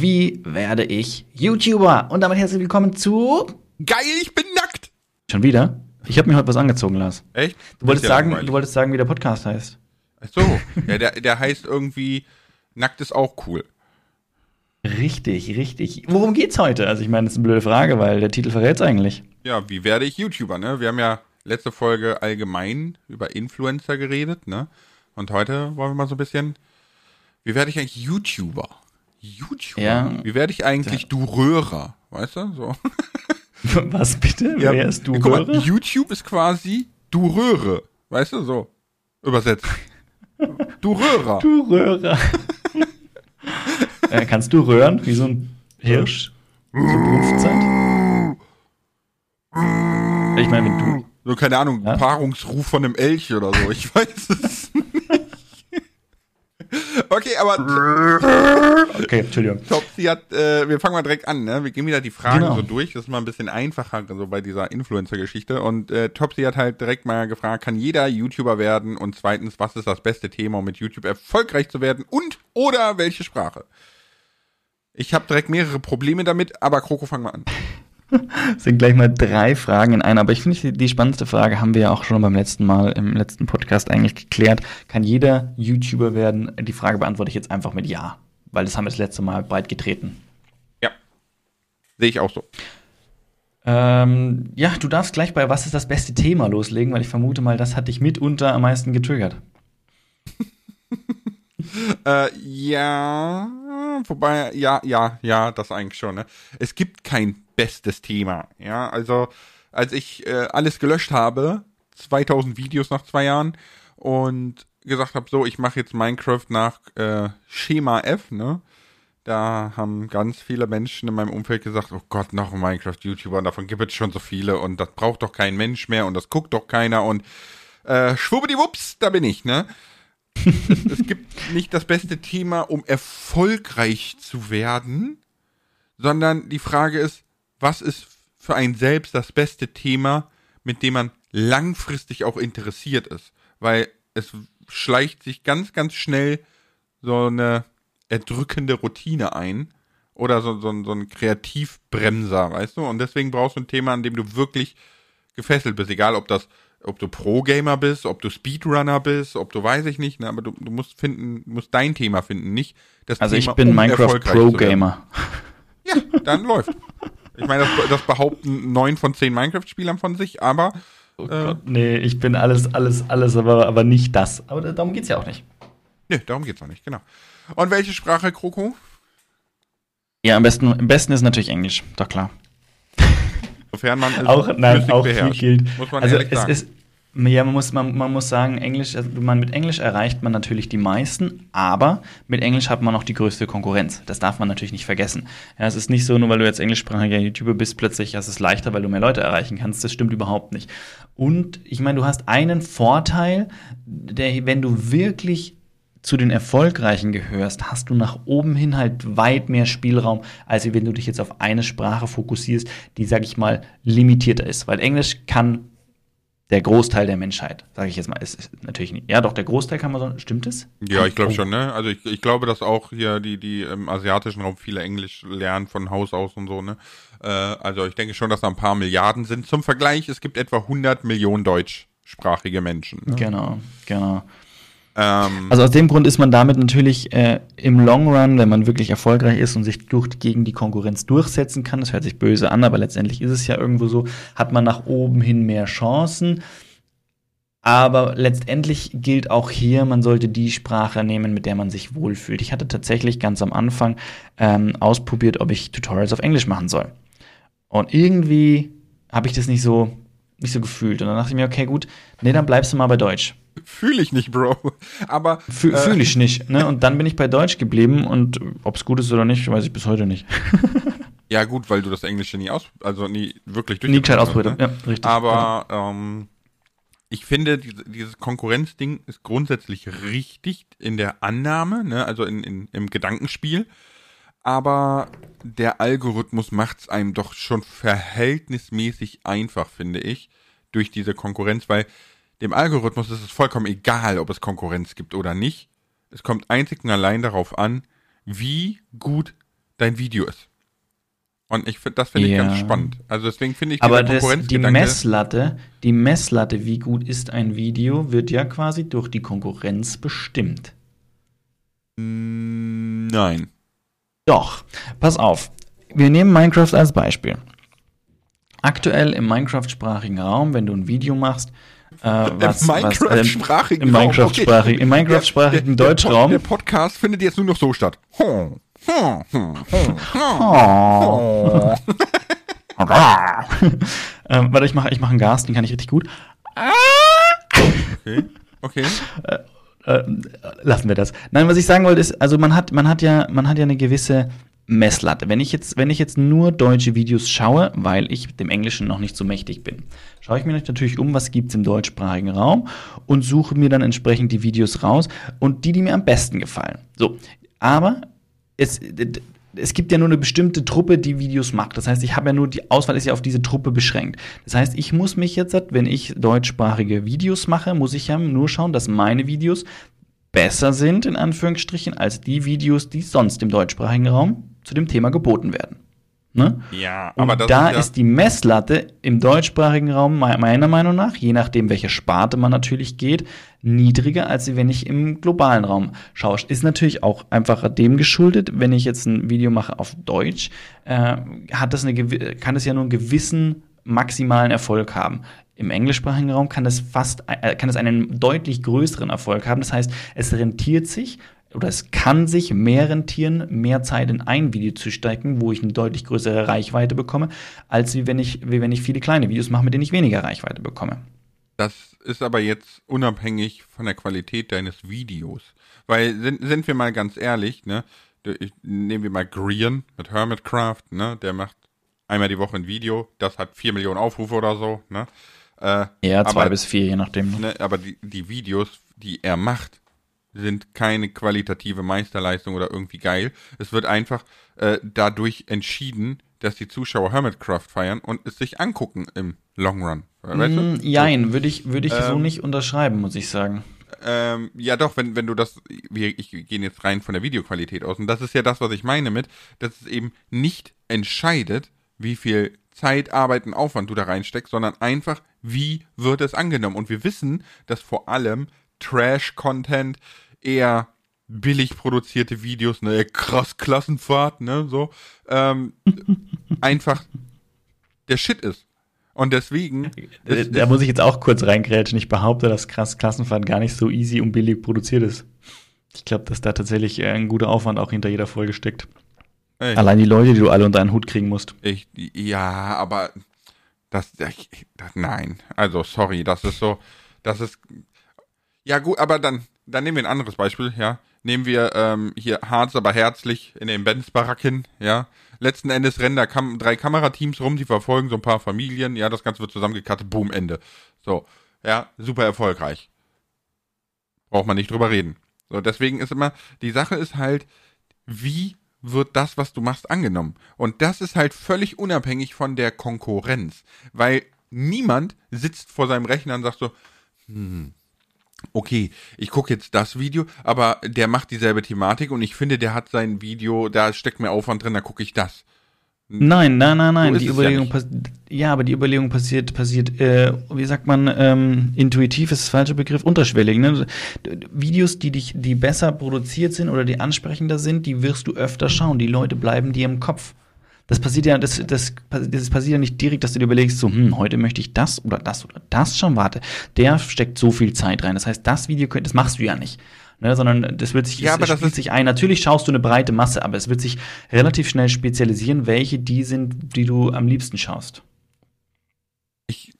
Wie werde ich YouTuber? Und damit herzlich willkommen zu. Geil, ich bin nackt! Schon wieder? Ich habe mir heute was angezogen, Lars. Echt? Du wolltest, ja sagen, langweilig. du wolltest sagen, wie der Podcast heißt. Ach so, ja, der, der heißt irgendwie Nackt ist auch cool. Richtig, richtig. Worum geht's heute? Also, ich meine, das ist eine blöde Frage, weil der Titel verrät's eigentlich. Ja, wie werde ich YouTuber, ne? Wir haben ja letzte Folge allgemein über Influencer geredet, ne? Und heute wollen wir mal so ein bisschen, wie werde ich eigentlich YouTuber? YouTuber? Ja. Wie werde ich eigentlich du Röhrer? Weißt du? So. Was bitte? Ja, Wer ist du? Guck mal, Röhre? YouTube ist quasi du Röhre. Weißt du? So. Übersetzt. du Röhrer. Du Röhrer. äh, kannst du röhren, wie so ein Hirsch? Zur Brunftzeit? Ich meine, wenn du. So, keine Ahnung, Ja? Paarungsruf von einem Elch oder so. Ich weiß es. Okay, aber Okay, Entschuldigung. Topsy hat, äh, wir fangen mal direkt an, ne? Wir gehen wieder die Fragen Genau. so durch. Das ist mal ein bisschen einfacher, so bei dieser Influencer-Geschichte. Und äh, Topsy hat halt direkt mal gefragt, kann jeder YouTuber werden? Und zweitens, was ist das beste Thema, um mit YouTube erfolgreich zu werden? Und oder welche Sprache? Ich habe direkt mehrere Probleme damit, aber Kroko, fang mal an. Sind gleich mal drei Fragen in einer, aber ich finde, die, die spannendste Frage haben wir ja auch schon beim letzten Mal im letzten Podcast eigentlich geklärt. Kann jeder YouTuber werden? Die Frage beantworte ich jetzt einfach mit Ja, weil das haben wir das letzte Mal breit getreten. Ja. Sehe ich auch so. Ähm, ja, du darfst gleich bei Was ist das beste Thema loslegen, weil ich vermute mal, das hat dich mitunter am meisten getriggert. Äh, ja, wobei, ja, ja, ja, das eigentlich schon, ne? Es gibt kein bestes Thema, ja, also, als ich äh, alles gelöscht habe, 2000 Videos nach zwei Jahren und gesagt habe, so, ich mache jetzt Minecraft nach äh, Schema F, ne? Da haben ganz viele Menschen in meinem Umfeld gesagt, oh Gott, noch ein Minecraft-YouTuber, und davon gibt es schon so viele und das braucht doch kein Mensch mehr und das guckt doch keiner und äh, schwuppdiwupps, da bin ich, ne? Es gibt nicht das beste Thema, um erfolgreich zu werden, sondern die Frage ist, was ist für einen selbst das beste Thema, mit dem man langfristig auch interessiert ist? Weil es schleicht sich ganz, ganz schnell so eine erdrückende Routine ein oder so, so, so ein Kreativbremser, weißt du? Und deswegen brauchst du ein Thema, an dem du wirklich gefesselt bist, egal ob das, ob du Pro-Gamer bist, ob du Speedrunner bist, ob du weiß ich nicht, ne, aber du, du musst finden, musst dein Thema finden, nicht das Also Thema, ich bin um Minecraft erfolgreich Pro zu werden. Gamer. Ja, dann läuft. Ich meine, das, das behaupten neun von zehn Minecraft-Spielern von sich, aber Oh Gott, nee, ich bin alles, alles, alles, aber, aber nicht das. Aber da- darum geht's ja auch nicht. ne, darum geht's noch nicht, genau. Und welche Sprache, Kroko? Ja, am besten, am besten ist natürlich Englisch, doch klar. Sofern man es auch, nein, auch beherrscht, gilt. muss man also ehrlich es sagen. ist, ja, man muss, man, man muss sagen, Englisch, also man, mit Englisch erreicht man natürlich die meisten, aber mit Englisch hat man auch die größte Konkurrenz. Das darf man natürlich nicht vergessen. Ja, es ist nicht so, nur weil du jetzt englischsprachiger YouTuber bist, plötzlich ist es leichter, weil du mehr Leute erreichen kannst. Das stimmt überhaupt nicht. Und ich meine, du hast einen Vorteil, der, wenn du wirklich zu den Erfolgreichen gehörst, hast du nach oben hin halt weit mehr Spielraum, als wenn du dich jetzt auf eine Sprache fokussierst, die, sag ich mal, limitierter ist. Weil Englisch kann der Großteil der Menschheit, sage ich jetzt mal, ist, ist natürlich nicht. Ja, doch, der Großteil kann man so, stimmt es? Ja, ich glaube Oh. schon, ne? Also ich, ich glaube, dass auch hier die, die im asiatischen Raum viele Englisch lernen von Haus aus und so, ne? Äh, also ich denke schon, dass da ein paar Milliarden sind. Zum Vergleich, es gibt etwa 100 Millionen deutschsprachige Menschen. Ne? Genau, genau. Ähm, Also aus dem Grund ist man damit natürlich äh, im Long Run, wenn man wirklich erfolgreich ist und sich durch, gegen die Konkurrenz durchsetzen kann, das hört sich böse an, aber letztendlich ist es ja irgendwo so, hat man nach oben hin mehr Chancen. Aber letztendlich gilt auch hier, man sollte die Sprache nehmen, mit der man sich wohlfühlt. Ich hatte tatsächlich ganz am Anfang ähm, ausprobiert, ob ich Tutorials auf Englisch machen soll. Und irgendwie habe ich das nicht so, nicht so gefühlt. Und dann dachte ich mir, okay, gut, nee, dann bleibst du mal bei Deutsch. Fühle ich nicht, Bro. Aber Fühle äh, fühl ich nicht. Ne? Und dann bin ich bei Deutsch geblieben und ob es gut ist oder nicht, weiß ich bis heute nicht. ja gut, weil du das Englische nie aus, also nie wirklich Nie gescheit ausprobiert. ne? Ja, richtig. Aber ähm, ich finde, diese, dieses Konkurrenzding ist grundsätzlich richtig in der Annahme, ne? also in, in, im Gedankenspiel. Aber der Algorithmus macht es einem doch schon verhältnismäßig einfach, finde ich, durch diese Konkurrenz, weil dem Algorithmus ist es vollkommen egal, ob es Konkurrenz gibt oder nicht. Es kommt einzig und allein darauf an, wie gut dein Video ist. Und ich finde, das finde ich Ja. ganz spannend. Also deswegen finde ich Aber das, die Messlatte, die Messlatte, wie gut ist ein Video, wird ja quasi durch die Konkurrenz bestimmt. Mm, Nein. Doch, pass auf. Wir nehmen Minecraft als Beispiel. Aktuell im Minecraft-sprachigen Raum, wenn du ein Video machst, äh, was, Im Minecraft-sprachigen im Okay. Minecraft-sprachigen Der- der- Deutschraum. Der Podcast findet jetzt nur noch so statt. Hm, hm, hm, hm, Oh. hm. ähm, warte, ich mache ich mach einen Gas, den kann ich richtig gut. Okay, okay. Äh, lassen wir das. Nein, was ich sagen wollte ist, also man hat, man hat ja, man hat ja eine gewisse Messlatte. Wenn ich jetzt, wenn ich jetzt nur deutsche Videos schaue, weil ich dem Englischen noch nicht so mächtig bin, schaue ich mir natürlich um, was gibt's im deutschsprachigen Raum und suche mir dann entsprechend die Videos raus und die, die mir am besten gefallen. So, aber es, es gibt ja nur eine bestimmte Truppe, die Videos macht. Das heißt, ich habe ja nur, die Auswahl ist ja auf diese Truppe beschränkt. Das heißt, ich muss mich jetzt, wenn ich deutschsprachige Videos mache, muss ich ja nur schauen, dass meine Videos besser sind, in Anführungsstrichen, als die Videos, die sonst im deutschsprachigen Raum zu dem Thema geboten werden. Ne? Ja, Und aber das da ist, ja, ist die Messlatte im deutschsprachigen Raum me- meiner Meinung nach, je nachdem, welche Sparte man natürlich geht, niedriger, als wenn ich im globalen Raum schaue. Ist natürlich auch einfach dem geschuldet, wenn ich jetzt ein Video mache auf Deutsch, äh, hat das eine, kann es ja nur einen gewissen maximalen Erfolg haben. Im englischsprachigen Raum kann es fast, äh, kann es einen deutlich größeren Erfolg haben. Das heißt, es rentiert sich oder es kann sich mehr rentieren, mehr Zeit in ein Video zu stecken, wo ich eine deutlich größere Reichweite bekomme, als wie wenn ich, wie wenn ich viele kleine Videos mache, mit denen ich weniger Reichweite bekomme. das ist aber jetzt unabhängig von der Qualität deines Videos. Weil, sind, sind wir mal ganz ehrlich, ne? Ich- Nehmen wir mal Grian mit Hermitcraft, ne? Der macht einmal die Woche ein Video, das hat vier Millionen Aufrufe oder so, ne? Äh, Ja, zwei aber, bis vier, je nachdem. ne, aber die, die Videos, die er macht, sind keine qualitative Meisterleistung oder irgendwie geil. Es wird einfach äh, dadurch entschieden, dass die Zuschauer Hermitcraft feiern und es sich angucken im Long Run. Weißt du? Mm, Jein, würde ich, würde ich so Ähm, nicht unterschreiben, muss ich sagen. Ähm, ja doch, wenn, wenn du das, wir, ich gehe jetzt rein von der Videoqualität aus und das ist ja das, was ich meine mit, dass es eben nicht entscheidet, wie viel Zeit, Arbeit und Aufwand du da reinsteckst, sondern einfach, wie wird es angenommen. Und wir wissen, dass vor allem Trash-Content eher billig produzierte Videos, ne, krass Klassenfahrt, ne, so, ähm, einfach der Shit ist. Und deswegen Äh, ist, da muss ich jetzt auch kurz reingrätschen. Ich behaupte, dass krass Klassenfahrt gar nicht so easy und billig produziert ist. Ich glaube, dass da tatsächlich äh, ein guter Aufwand auch hinter jeder Folge steckt. Ey. Allein die Leute, die du alle unter einen Hut kriegen musst. Ich, ja, aber das, das, nein. Also, sorry, das ist so, das ist, ja gut, aber dann, dann nehmen wir ein anderes Beispiel, ja. Nehmen wir ähm, hier Harz, aber herzlich in den Benz-Baracken, ja. Letzten Endes rennen da Kam drei Kamerateams rum, die verfolgen so ein paar Familien, ja, das Ganze wird zusammengekattet, boom, Ende. So, ja, super erfolgreich. Braucht man nicht drüber reden. So, deswegen ist immer, die Sache ist halt, wie wird das, was du machst, angenommen? Und das ist halt völlig unabhängig von der Konkurrenz, weil niemand sitzt vor seinem Rechner und sagt so, hm, okay, ich gucke jetzt das Video, aber der macht dieselbe Thematik und ich finde, der hat sein Video, da steckt mehr Aufwand drin, da gucke ich das. Nein, nein, nein, nein. So die Überlegung ja ja, aber die Überlegung passiert, passiert, äh, wie sagt man, ähm, intuitiv ist das falsche Begriff, unterschwellig. Ne? Videos, die dich, die besser produziert sind oder die ansprechender sind, die wirst du öfter schauen. Die Leute bleiben dir im Kopf. Das passiert ja, das, das, das passiert ja nicht direkt, dass du dir überlegst, so, hm, heute möchte ich das oder das oder das schon, warte, der steckt so viel Zeit rein. Das heißt, das Video, das machst du ja nicht. Ne, sondern das wird sich, Ja, es spielt sich ein. Natürlich schaust du eine breite Masse, aber es wird sich relativ schnell spezialisieren, welche die sind, die du am liebsten schaust. Ich,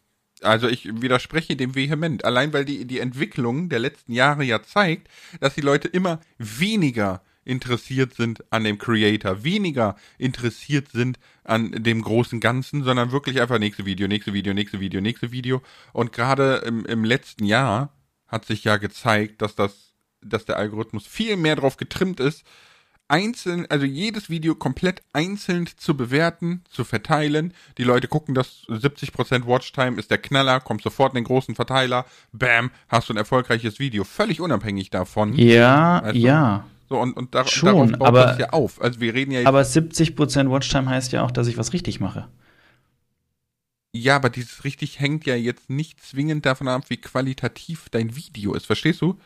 also ich widerspreche dem vehement, allein weil die, die Entwicklung der letzten Jahre ja zeigt, dass die Leute immer weniger interessiert sind an dem Creator, weniger interessiert sind an dem großen Ganzen, sondern wirklich einfach nächste Video, nächste Video, nächste Video, nächste Video. Und gerade im, im letzten Jahr hat sich ja gezeigt, dass das, dass der Algorithmus viel mehr drauf getrimmt ist, einzeln, also jedes Video komplett einzeln zu bewerten, zu verteilen. Die Leute gucken das, 70% Watchtime ist der Knaller, kommt sofort in den großen Verteiler, bam, hast du ein erfolgreiches Video. Völlig unabhängig davon. Ja, du? ja. So, und, und dar Schon, darauf baut aber- das ja auf. Also wir reden ja Aber 70% Watchtime heißt ja auch, dass ich was richtig mache. ja, aber dieses richtig hängt ja jetzt nicht zwingend davon ab, wie qualitativ dein Video ist, verstehst du?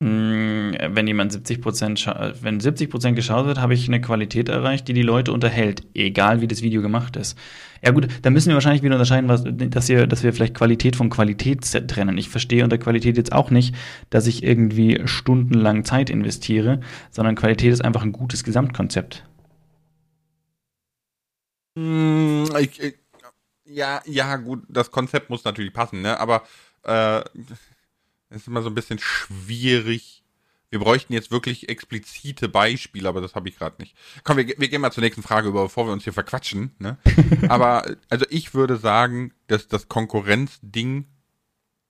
Mm, Wenn jemand 70%, scha- wenn 70% geschaut wird, habe ich eine Qualität erreicht, die die Leute unterhält, egal wie das Video gemacht ist. Ja gut, da müssen wir wahrscheinlich wieder unterscheiden, was, dass, wir, dass wir vielleicht Qualität von Qualität trennen. Ich verstehe unter Qualität jetzt auch nicht, dass ich irgendwie stundenlang Zeit investiere, sondern Qualität ist einfach ein gutes Gesamtkonzept. Hm, ich, ich, ja, ja, gut, das Konzept muss natürlich passen, ne? Aber äh, es ist immer so ein bisschen schwierig. Wir bräuchten jetzt wirklich explizite Beispiele, aber das habe ich gerade nicht. Komm, wir, wir gehen mal zur nächsten Frage über, bevor wir uns hier verquatschen. Ne? aber also ich würde sagen, dass das Konkurrenzding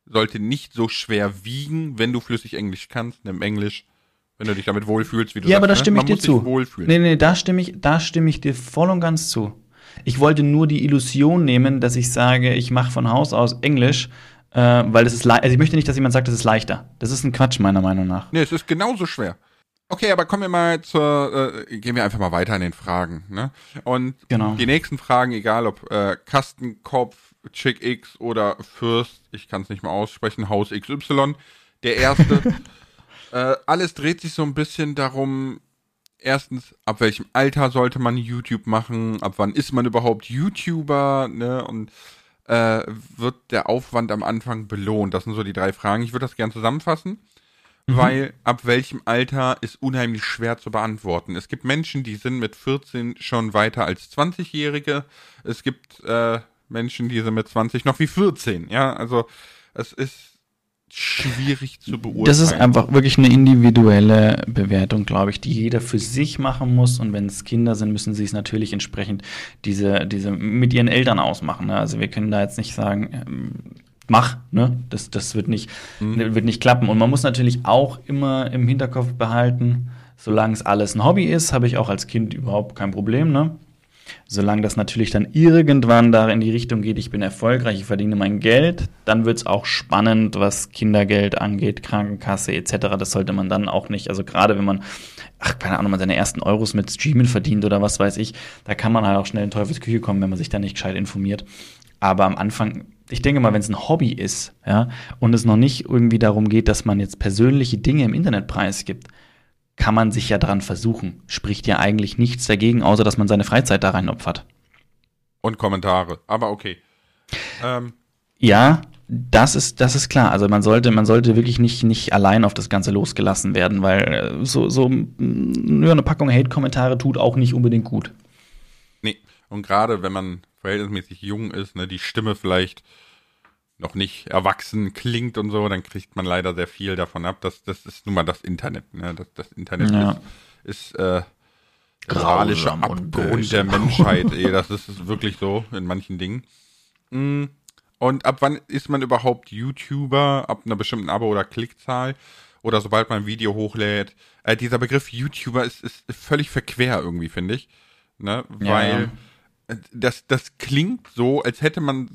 sollte nicht so schwer wiegen, wenn du flüssig Englisch kannst, nimm Englisch, wenn du dich damit wohlfühlst, wie du Ja, sagst. aber da ne? stimme ich Man dir zu. Wohlfühlen. Nee, nee, da stimme ich, da stimme ich dir voll und ganz zu. Ich wollte nur die Illusion nehmen, dass ich sage, ich mache von Haus aus Englisch, äh, weil es ist le- also ich möchte nicht, dass jemand sagt, das ist leichter. Das ist ein Quatsch meiner Meinung nach. Nee, es ist genauso schwer. Okay, aber kommen wir mal zur, äh, gehen wir einfach mal weiter in den Fragen, ne? Und Genau. die nächsten Fragen, egal ob äh, Kastenkopf, Chick X oder Fürst, ich kann es nicht mal aussprechen, Haus XY, der erste, äh, alles dreht sich so ein bisschen darum, erstens, ab welchem Alter sollte man YouTube machen, ab wann ist man überhaupt YouTuber, ne? Und äh, wird der Aufwand am Anfang belohnt? Das sind so die drei Fragen. Ich würde das gern zusammenfassen weil ab welchem Alter ist unheimlich schwer zu beantworten. Es gibt Menschen, die sind mit 14 schon weiter als 20-Jährige. Es gibt äh, Menschen, die sind mit 20 noch wie 14. Ja, also es ist schwierig zu beurteilen. Das ist einfach wirklich eine individuelle Bewertung, glaube ich, die jeder für sich machen muss. Und wenn es Kinder sind, müssen sie es natürlich entsprechend diese, diese mit ihren Eltern ausmachen. Ne? Also wir können da jetzt nicht sagen, ähm, mach, ne? Das, das wird nicht, wird nicht klappen. Und man muss natürlich auch immer im Hinterkopf behalten, solange es alles ein Hobby ist, habe ich auch als Kind überhaupt kein Problem, ne? Solange das natürlich dann irgendwann da in die Richtung geht, ich bin erfolgreich, ich verdiene mein Geld, dann wird es auch spannend, was Kindergeld angeht, Krankenkasse etc. Das sollte man dann auch nicht, also gerade wenn man, ach keine Ahnung, man seine ersten Euros mit Streamen verdient oder was weiß ich, da kann man halt auch schnell in Teufelsküche kommen, wenn man sich da nicht gescheit informiert. Aber am Anfang, ich denke mal, wenn es ein Hobby ist, ja, und es noch nicht irgendwie darum geht, dass man jetzt persönliche Dinge im Internet preisgibt, kann man sich ja dran versuchen. Spricht ja eigentlich nichts dagegen, außer dass man seine Freizeit da rein opfert. Und Kommentare. Aber okay. Ähm, Ja, das ist, das ist klar. Also man sollte, man sollte wirklich nicht, nicht allein auf das Ganze losgelassen werden, weil äh, so, so nur eine Packung Hate-Kommentare tut auch nicht unbedingt gut. nee. Und gerade wenn man verhältnismäßig jung ist, ne, die Stimme vielleicht noch nicht erwachsen klingt und so, dann kriegt man leider sehr viel davon ab. Das, das ist nun mal das Internet. Ne? Das, das Internet Ja. ist, ist äh, moralische Grausam und Abgrund der Menschheit. ey, das ist, wirklich so in manchen Dingen. Mm, Und ab wann ist man überhaupt YouTuber? Ab einer bestimmten Abo- oder Klickzahl? Oder sobald man ein Video hochlädt? Äh, dieser Begriff YouTuber ist, ist völlig verquer irgendwie, finde ich. Ne? Ja. Weil äh, das, das klingt so, als hätte man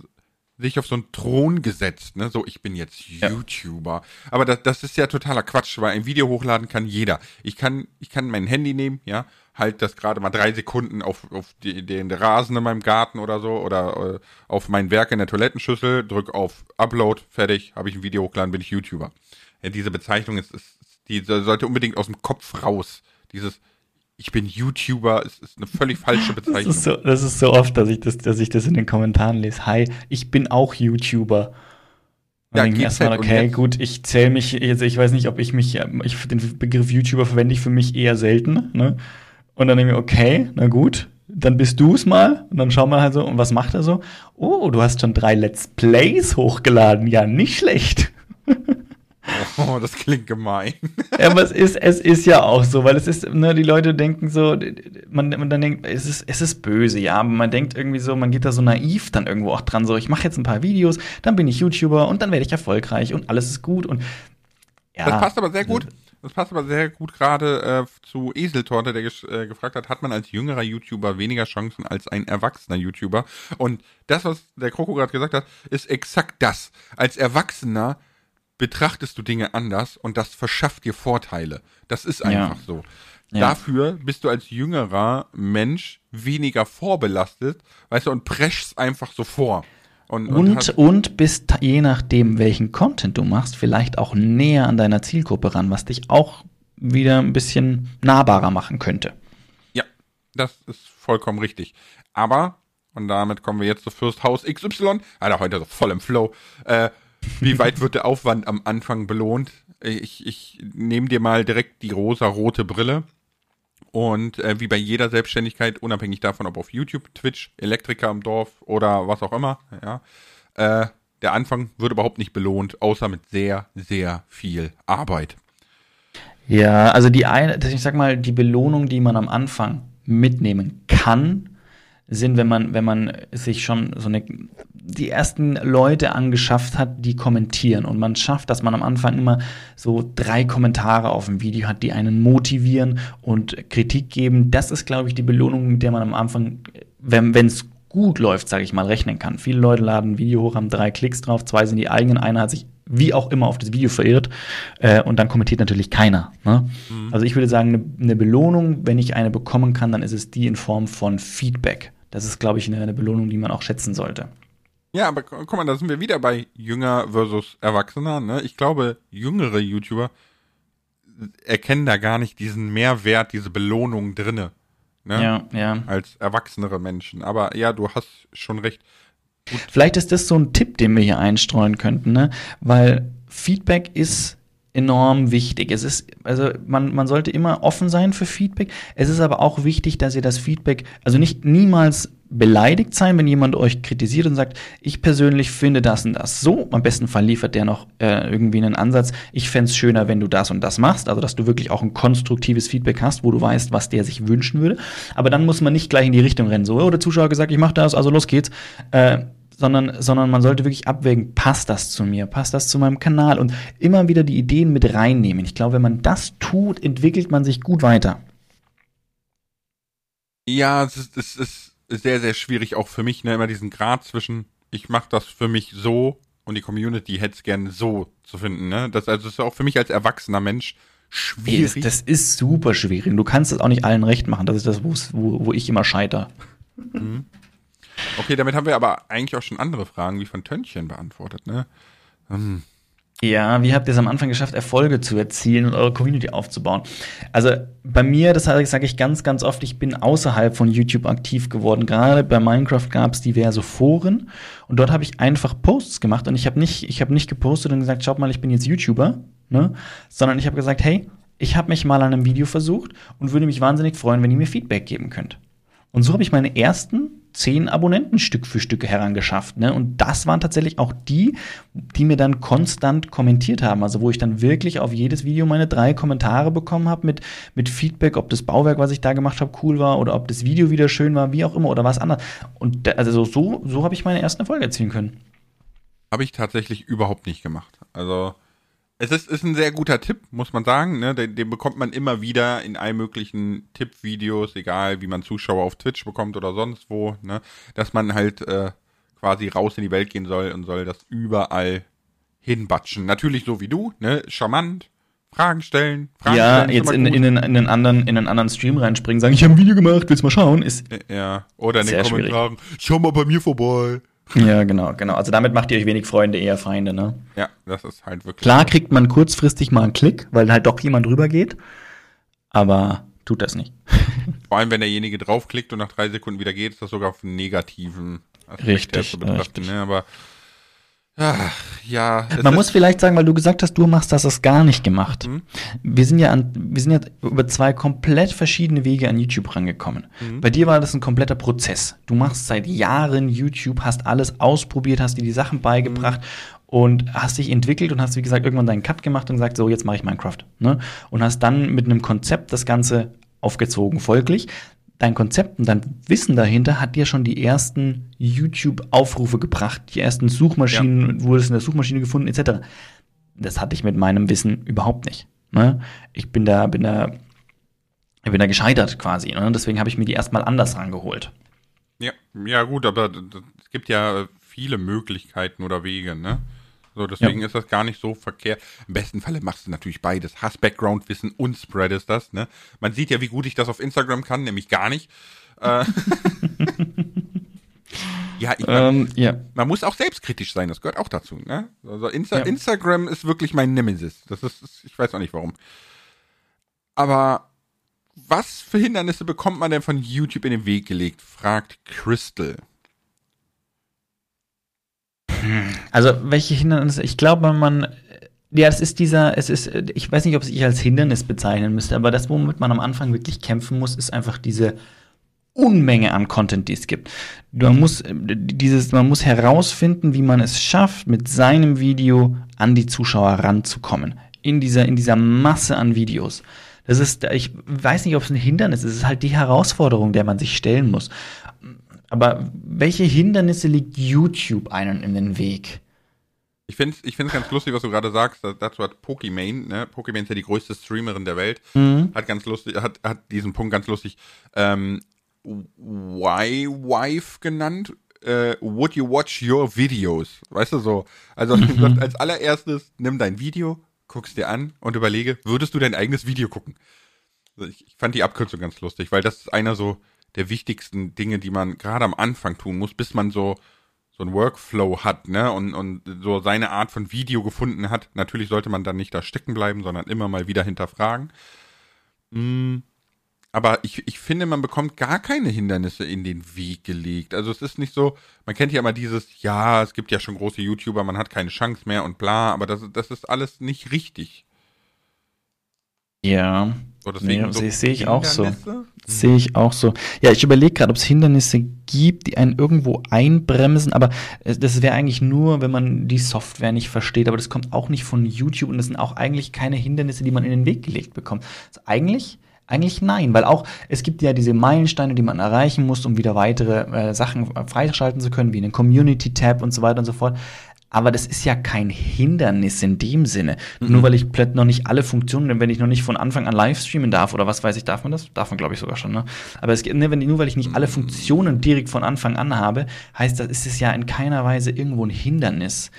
sich auf so einen Thron gesetzt, ne? So, ich bin jetzt YouTuber. Aber das, das ist ja totaler Quatsch, weil ein Video hochladen kann jeder. Ich kann, ich kann mein Handy nehmen, ja, halt das gerade mal drei Sekunden auf, auf die, den Rasen in meinem Garten oder so oder äh, auf mein Werk in der Toilettenschüssel, drück auf Upload, fertig, habe ich ein Video hochgeladen, bin ich YouTuber. Ja, diese Bezeichnung ist, ist die sollte unbedingt aus dem Kopf raus. Dieses ich bin YouTuber, ist, ist eine völlig falsche Das Bezeichnung. ist, so, das ist so oft, dass ich das, dass ich das in den Kommentaren lese. Hi, ich bin auch YouTuber. Und Ja, geht's erstmal, halt. Okay, gut, ich zähle mich, jetzt, ich weiß nicht, ob ich mich, ähm, ich, den Begriff YouTuber verwende ich für mich eher selten, ne? Und dann denke ich okay, na gut, dann bist du es mal. Und dann schauen wir halt so, und was macht er so? Oh, du hast schon drei Let's Plays hochgeladen. Ja, nicht schlecht. Oh, das klingt gemein. Ja, aber es ist, es ist ja auch so, weil es ist, ne, die Leute denken so, man, man dann denkt, es ist, es ist böse, ja, aber man denkt irgendwie so, man geht da so naiv dann irgendwo auch dran, so, ich mache jetzt ein paar Videos, dann bin ich YouTuber und dann werde ich erfolgreich und alles ist gut und ja. Das passt aber sehr gut. Das passt aber sehr gut gerade äh, zu Eseltorte, der äh, gefragt hat, hat man als jüngerer YouTuber weniger Chancen als ein erwachsener YouTuber? Und das, was der Kroko gerade gesagt hat, ist exakt das. Als Erwachsener betrachtest du Dinge anders und das verschafft dir Vorteile. Das ist einfach Ja. so. Ja. Dafür bist du als jüngerer Mensch weniger vorbelastet, weißt du, und preschst einfach so vor. Und, Und, hast- und bist je nachdem, welchen Content du machst, vielleicht auch näher an deiner Zielgruppe ran, was dich auch wieder ein bisschen nahbarer machen könnte. Ja, das ist vollkommen richtig. Aber, und damit kommen wir jetzt zu Fürsthaus XY, Alter, heute so voll im Flow, äh, wie weit wird der Aufwand am Anfang belohnt? Ich, ich nehme dir mal direkt die rosa-rote Brille. Und äh, wie bei jeder Selbstständigkeit, unabhängig davon, ob auf YouTube, Twitch, Elektriker im Dorf oder was auch immer, ja, äh, der Anfang wird überhaupt nicht belohnt, außer mit sehr, sehr viel Arbeit. Ja, also die eine, ich sag mal, die Belohnung, die man am Anfang mitnehmen kann, sind, wenn man, wenn man sich schon so eine, die ersten Leute angeschafft hat, die kommentieren. Und man schafft, dass man am Anfang immer so drei Kommentare auf dem Video hat, die einen motivieren und Kritik geben. Das ist, glaube ich, die Belohnung, mit der man am Anfang, wenn es gut läuft, sage ich mal, rechnen kann. Viele Leute laden ein Video hoch, haben drei Klicks drauf, zwei sind die eigenen, einer hat sich wie auch immer auf das Video verirrt äh, und dann kommentiert natürlich keiner. Ne? Also ich würde sagen, eine ne Belohnung, wenn ich eine bekommen kann, dann ist es die in Form von Feedback. Das ist, glaube ich, eine, eine Belohnung, die man auch schätzen sollte. Ja, aber gu- guck mal, da sind wir wieder bei Jünger versus Erwachsener. Ne? Ich glaube, jüngere YouTuber erkennen da gar nicht diesen Mehrwert, diese Belohnung drinne. Ne? Ja, ja. Als erwachsenere Menschen. Aber ja, du hast schon recht. Vielleicht ist das so ein Tipp, den wir hier einstreuen könnten, ne? Weil Feedback ist enorm wichtig. Es ist, also man, man sollte immer offen sein für Feedback. Es ist aber auch wichtig, dass ihr das Feedback, also nicht niemals beleidigt sein, wenn jemand euch kritisiert und sagt, ich persönlich finde das und das so. Am besten Fall liefert der noch äh, irgendwie einen Ansatz. Ich fände es schöner, wenn du das und das machst. Also, dass du wirklich auch ein konstruktives Feedback hast, wo du weißt, was der sich wünschen würde. Aber dann muss man nicht gleich in die Richtung rennen. So, oh, der Zuschauer gesagt, ich mache das, also los geht's. Äh, sondern, sondern man sollte wirklich abwägen, passt das zu mir, passt das zu meinem Kanal und immer wieder die Ideen mit reinnehmen. Ich glaube, wenn man das tut, entwickelt man sich gut weiter. Ja, es ist, es ist sehr, sehr schwierig, auch für mich, ne, immer diesen Grad zwischen, ich mache das für mich so und die Community hätte es gerne so zu finden. Ne? Das also ist auch für mich als erwachsener Mensch Das, schwierig. das ist super schwierig. Du kannst es auch nicht allen recht machen. Das ist das, wo, wo ich immer scheiter. Okay, damit haben wir aber eigentlich auch schon andere Fragen wie von Tönnchen beantwortet. Ne? Hm. Ja, wie habt ihr es am Anfang geschafft, Erfolge zu erzielen und eure Community aufzubauen? Also bei mir, das sage ich ganz, ganz oft, ich bin außerhalb von YouTube aktiv geworden. Gerade bei Minecraft gab es diverse Foren und dort habe ich einfach Posts gemacht und ich habe nicht, ich habe nicht gepostet und gesagt, schaut mal, ich bin jetzt YouTuber, ne? sondern ich habe gesagt, hey, ich habe mich mal an einem Video versucht und würde mich wahnsinnig freuen, wenn ihr mir Feedback geben könnt. Und so habe ich meine ersten zehn Abonnenten Stück für Stück herangeschafft. Ne? Und das waren tatsächlich auch die, die mir dann konstant kommentiert haben. Also wo ich dann wirklich auf jedes Video meine drei Kommentare bekommen habe mit, mit Feedback, ob das Bauwerk, was ich da gemacht habe, cool war oder ob das Video wieder schön war, wie auch immer oder was anderes. Und da, also so, so habe ich meine ersten Erfolge erzielen können. Habe ich tatsächlich überhaupt nicht gemacht. Also es ist, ist ein sehr guter Tipp, muss man sagen. Ne? Den, den bekommt man immer wieder in allen möglichen Tippvideos, egal wie man Zuschauer auf Twitch bekommt oder sonst wo. Ne? Dass man halt äh, quasi raus in die Welt gehen soll und soll das überall hinbatschen. Natürlich so wie du, ne? charmant, Fragen stellen. Fragen ja, stellen jetzt in, in, den, in, den anderen, in einen anderen Stream reinspringen, sagen, ich habe ein Video gemacht, willst du mal schauen? Ist, Ja, oder in den schwierig. Kommentaren, schau mal bei mir vorbei. Ja, genau, genau. Also damit macht ihr euch wenig Freunde, eher Feinde, ne? Ja, das ist halt wirklich. Klar kriegt man kurzfristig mal einen Klick, weil halt doch jemand drüber geht, aber tut das nicht. Vor allem, wenn derjenige draufklickt und nach drei Sekunden wieder geht, ist das sogar auf einen negativen Aspekt Richtig, zu betrachten. richtig. Ne? Aber ach, ja, Man muss vielleicht sagen, weil du gesagt hast, du machst das, das gar nicht gemacht. Mhm. Wir sind ja an, wir sind ja über zwei komplett verschiedene Wege an YouTube rangekommen. Mhm. Bei dir war das ein kompletter Prozess. Du machst seit Jahren YouTube, hast alles ausprobiert, hast dir die Sachen beigebracht und hast dich entwickelt und hast, wie gesagt, irgendwann deinen Cut gemacht und gesagt, so, jetzt mache ich Minecraft. Ne? Und hast dann mit einem Konzept das Ganze aufgezogen. Folglich, dein Konzept und dein Wissen dahinter hat dir schon die ersten YouTube-Aufrufe gebracht, die ersten Suchmaschinen, wurde es in der Suchmaschine gefunden, etc. Das hatte ich mit meinem Wissen überhaupt nicht. Ne? Ich bin da, bin da, ich bin da gescheitert quasi. Ne? Deswegen habe ich mir die erstmal anders rangeholt. ja, ja gut, aber es gibt ja viele Möglichkeiten oder Wege, ne? So, deswegen ja. ist das gar nicht so verkehrt. Im besten Falle machst du natürlich beides. Hast Background-Wissen und spreadest das, ne? Man sieht ja, wie gut ich das auf Instagram kann, nämlich gar nicht. Äh, ja, ich mein, ähm, ja, man muss auch selbstkritisch sein, das gehört auch dazu, ne? Also Insta ja. Instagram ist wirklich mein Nemesis. Das ist, ich weiß auch nicht warum. Aber was für Hindernisse bekommt man denn von YouTube in den Weg gelegt? fragt Crystal. Also, welche Hindernisse? Ich glaube, man. Ja, es ist dieser, es ist, ich weiß nicht, ob es ich als Hindernis bezeichnen müsste, aber das, womit man am Anfang wirklich kämpfen muss, ist einfach diese Unmenge an Content, die es gibt. Man muss, dieses, man muss herausfinden, wie man es schafft, mit seinem Video an die Zuschauer ranzukommen. In dieser, in dieser Masse an Videos. Das ist, ich weiß nicht, ob es ein Hindernis ist. Es ist halt die Herausforderung, der man sich stellen muss. Aber welche Hindernisse liegt YouTube einen in den Weg? Ich finde es ich find's ganz lustig, was du gerade sagst. Dazu hat Pokimane, ne? Pokimane ist ja die größte Streamerin der Welt, mhm. hat ganz lustig, hat, hat diesen Punkt ganz lustig ähm, Y-Wife genannt. Äh, would you watch your videos? Weißt du so? Also mhm. als allererstes, nimm dein Video, guckst dir an und überlege, würdest du dein eigenes Video gucken? Ich, ich fand die Abkürzung ganz lustig, weil das ist einer so der wichtigsten Dinge, die man gerade am Anfang tun muss, bis man so so ein Workflow hat, ne, und, und so seine Art von Video gefunden hat. Natürlich sollte man dann nicht da stecken bleiben, sondern immer mal wieder hinterfragen. Mm, aber ich, ich finde, man bekommt gar keine Hindernisse in den Weg gelegt. Also es ist nicht so, man kennt ja immer dieses, ja, es gibt ja schon große YouTuber, man hat keine Chance mehr und bla, aber das, das ist alles nicht richtig. Ja. So, deswegen nee, so sehe ich auch so. Sehe ich auch so. Ja, ich überlege gerade, ob es Hindernisse gibt, die einen irgendwo einbremsen, aber das wäre eigentlich nur, wenn man die Software nicht versteht, aber das kommt auch nicht von YouTube und das sind auch eigentlich keine Hindernisse, die man in den Weg gelegt bekommt. Also eigentlich eigentlich nein, weil auch es gibt ja diese Meilensteine, die man erreichen muss, um wieder weitere äh, Sachen freischalten zu können, wie einen Community-Tab und so weiter und so fort aber das ist ja kein Hindernis in dem Sinne. Mhm. Nur weil ich plötzlich noch nicht alle Funktionen, wenn ich noch nicht von Anfang an live streamen darf oder was weiß ich, darf man das? Darf man, glaube ich, sogar schon, ne? Aber es, ne, wenn, nur weil ich nicht alle Funktionen direkt von Anfang an habe, heißt das, ist es ja in keiner Weise irgendwo ein Hindernis.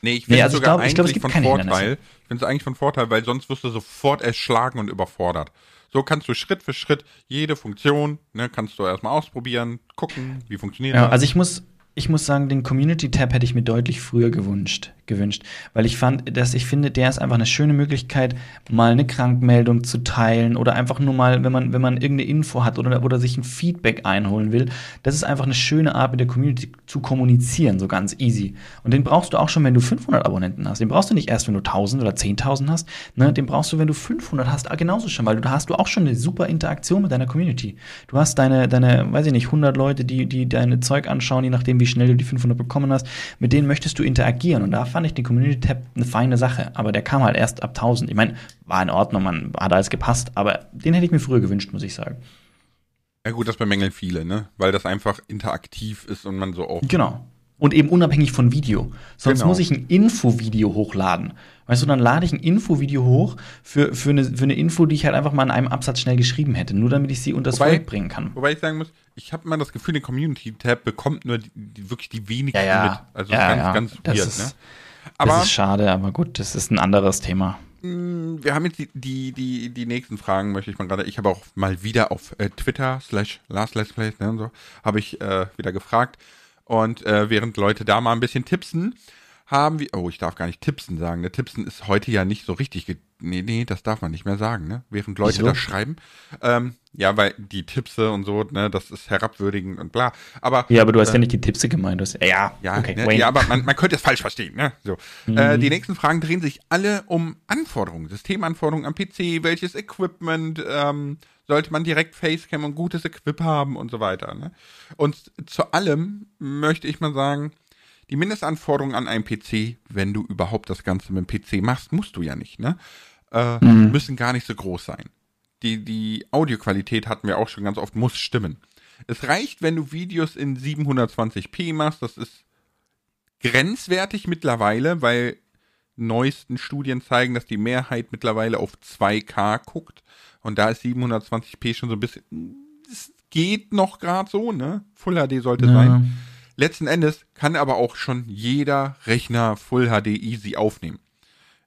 Nee, ich finde nee, also sogar ich glaub, eigentlich glaub, von Vorteil. Ich finde es eigentlich von Vorteil, weil sonst wirst du sofort erschlagen und überfordert. So kannst du Schritt für Schritt jede Funktion, ne, kannst du erstmal ausprobieren, gucken, wie funktioniert ja, das. Also ich muss, ich muss sagen, den Community-Tab hätte ich mir deutlich früher gewünscht, gewünscht. Weil ich fand, dass ich finde, der ist einfach eine schöne Möglichkeit, mal eine Krankmeldung zu teilen oder einfach nur mal, wenn man, wenn man irgendeine Info hat oder, oder sich ein Feedback einholen will. Das ist einfach eine schöne Art, mit der Community zu kommunizieren, so ganz easy. Und den brauchst du auch schon, wenn du 500 Abonnenten hast. Den brauchst du nicht erst, wenn du 1000 oder 10.000 hast. Ne? Den brauchst du, wenn du 500 hast, ah, genauso schon, weil du, da hast du auch schon eine super Interaktion mit deiner Community. Du hast deine, deine, weiß ich nicht, 100 Leute, die, die deine Zeug anschauen, je nachdem, wie schnell du die 500 bekommen hast, mit denen möchtest du interagieren. Und da fand ich den Community Tab eine feine Sache. Aber der kam halt erst ab 1000. Ich meine, war in Ordnung, man hat alles gepasst, aber den hätte ich mir früher gewünscht, muss ich sagen. Ja gut, das bemängeln viele, ne? Weil das einfach interaktiv ist und man so auch. Genau. Und eben unabhängig von Video. Sonst genau. muss ich ein Infovideo hochladen. Weißt du, dann lade ich ein Infovideo hoch für, für, eine, für eine Info, die ich halt einfach mal in einem Absatz schnell geschrieben hätte, nur damit ich sie unter das Volk bringen kann. Wobei ich sagen muss, ich habe mal das Gefühl, den Community-Tab bekommt nur die, die, wirklich die wenigsten ja, ja. mit. Also ja, ganz, ganz weird, ist, ne? Aber, das ist schade, aber gut, das ist ein anderes Thema. Mm, wir haben jetzt die, die, die, die nächsten Fragen, möchte ich mal gerade. Ich habe auch mal wieder auf äh, Twitter slash Last Let's Play, ne, so, habe ich äh, wieder gefragt. Und äh, während Leute da mal ein bisschen tipsen, haben wir, oh, ich darf gar nicht Tipsen sagen. Ne? Tipsen ist heute ja nicht so richtig, nee, nee, das darf man nicht mehr sagen, ne? Während Leute Wieso? das schreiben. Ähm, ja, weil die Tipse und so, ne, das ist herabwürdigend und bla. Aber ja, aber du hast äh, ja nicht die Tipse gemeint. Hast, ja, ja, okay, ne, ja, aber man, man könnte es falsch verstehen, ne? So. Mhm. Äh, die nächsten Fragen drehen sich alle um Anforderungen, Systemanforderungen am PC, welches Equipment ähm, sollte man direkt Facecam und gutes Equip haben und so weiter. Ne? Und zu allem möchte ich mal sagen, die Mindestanforderungen an einen PC, wenn du überhaupt das Ganze mit dem PC machst, musst du ja nicht, ne? Äh, mhm. Müssen gar nicht so groß sein. Die, die Audioqualität hatten wir auch schon ganz oft, muss stimmen. Es reicht, wenn du Videos in 720p machst, das ist grenzwertig mittlerweile, weil neuesten Studien zeigen, dass die Mehrheit mittlerweile auf 2K guckt. Und da ist 720p schon so ein bisschen, es geht noch gerade so, ne? Full HD sollte ja. sein. Letzten Endes kann aber auch schon jeder Rechner Full HD easy aufnehmen.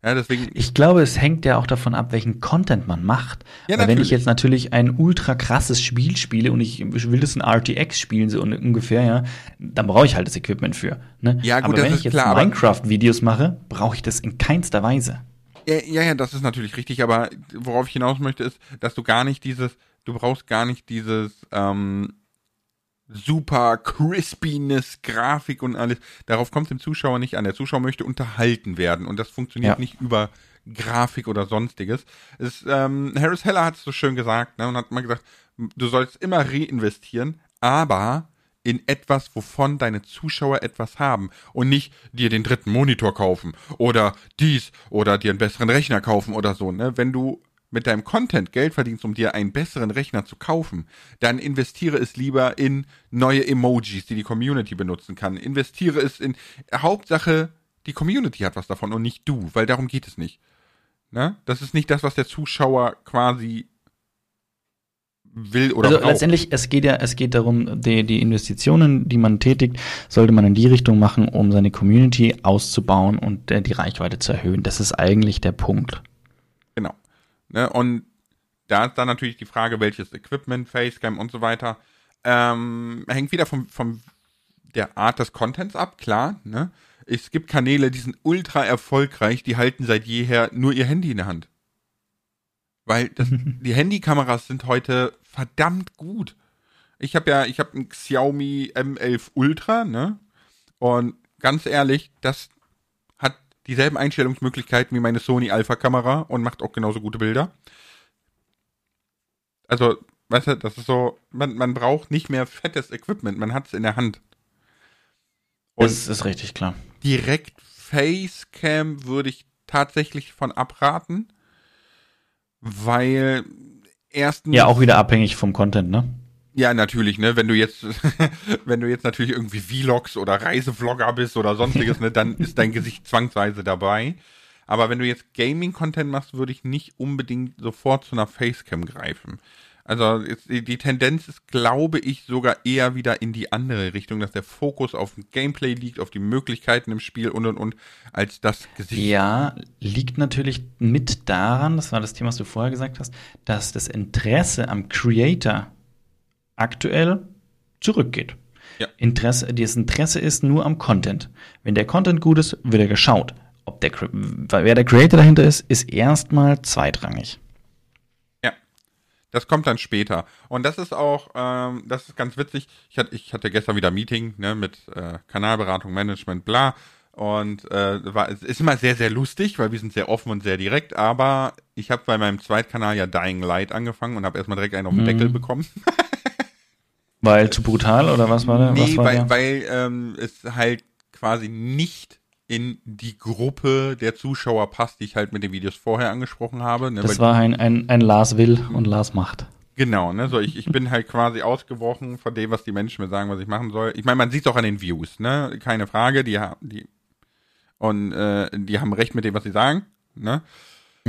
Ja, deswegen. Ich glaube, es hängt ja auch davon ab, welchen Content man macht. Ja, Weil wenn ich jetzt natürlich ein ultra krasses Spiel spiele und ich will das in RTX spielen, so ungefähr, ja, dann brauche ich halt das Equipment für. Ne? Ja, gut, aber wenn ich jetzt Minecraft-Videos mache, brauche ich das in keinster Weise. Ja, ja, ja, das ist natürlich richtig, aber worauf ich hinaus möchte, ist, dass du gar nicht dieses, du brauchst gar nicht dieses, ähm, super Crispiness, Grafik und alles. Darauf kommt es dem Zuschauer nicht an. Der Zuschauer möchte unterhalten werden und das funktioniert ja. nicht über Grafik oder sonstiges. Es, ähm, Harris Heller hat es so schön gesagt ne, und hat mal gesagt, du sollst immer reinvestieren, aber in etwas, wovon deine Zuschauer etwas haben und nicht dir den dritten Monitor kaufen oder dies oder dir einen besseren Rechner kaufen oder so. Ne? Wenn du mit deinem Content Geld verdienst, um dir einen besseren Rechner zu kaufen, dann investiere es lieber in neue Emojis, die die Community benutzen kann. Investiere es in Hauptsache, die Community hat was davon und nicht du, weil darum geht es nicht. Ne? Das ist nicht das, was der Zuschauer quasi will oder also braucht. letztendlich es geht ja es geht darum die, die Investitionen die man tätigt sollte man in die Richtung machen um seine Community auszubauen und äh, die Reichweite zu erhöhen das ist eigentlich der Punkt Ne? Und da ist dann natürlich die Frage, welches Equipment, Facecam und so weiter. Ähm, hängt wieder vom, vom der Art des Contents ab, klar. Ne? Es gibt Kanäle, die sind ultra erfolgreich, die halten seit jeher nur ihr Handy in der Hand. Weil das, die Handykameras sind heute verdammt gut. Ich habe ja, ich habe ein Xiaomi M11 Ultra, ne? Und ganz ehrlich, das dieselben Einstellungsmöglichkeiten wie meine Sony Alpha-Kamera und macht auch genauso gute Bilder. Also, weißt du, das ist so, man, man braucht nicht mehr fettes Equipment, man hat es in der Hand. Und das ist richtig klar. Direkt Facecam würde ich tatsächlich von abraten, weil erstens. Ja, auch wieder abhängig vom Content, ne? Ja, natürlich, ne? Wenn du jetzt, wenn du jetzt natürlich irgendwie Vlogs oder Reisevlogger bist oder sonstiges, ne, dann ist dein Gesicht zwangsweise dabei. Aber wenn du jetzt Gaming-Content machst, würde ich nicht unbedingt sofort zu einer Facecam greifen. Also die Tendenz ist, glaube ich, sogar eher wieder in die andere Richtung, dass der Fokus auf Gameplay liegt, auf die Möglichkeiten im Spiel und und und, als das Gesicht. Ja, liegt natürlich mit daran, das war das Thema, was du vorher gesagt hast, dass das Interesse am Creator aktuell zurückgeht. Ja. Interesse, das Interesse ist nur am Content. Wenn der Content gut ist, wird er geschaut. Ob der, wer der Creator dahinter ist, ist erstmal zweitrangig. Ja, das kommt dann später. Und das ist auch, ähm, das ist ganz witzig. Ich hatte, ich hatte gestern wieder ein Meeting ne, mit äh, Kanalberatung, Management, bla. Und äh, war, es ist immer sehr, sehr lustig, weil wir sind sehr offen und sehr direkt. Aber ich habe bei meinem Zweitkanal ja Dying Light angefangen und habe erstmal direkt einen auf den mhm. Deckel bekommen. Weil zu brutal oder was war der? Nee, war weil, der? weil ähm, es halt quasi nicht in die Gruppe der Zuschauer passt, die ich halt mit den Videos vorher angesprochen habe. Ne? Das war ein, ein, ein Lars will und Lars macht. Genau, ne? So, ich, ich bin halt quasi ausgebrochen von dem, was die Menschen mir sagen, was ich machen soll. Ich meine, man sieht es auch an den Views, ne? Keine Frage, die haben, die und äh, die haben recht mit dem, was sie sagen, ne?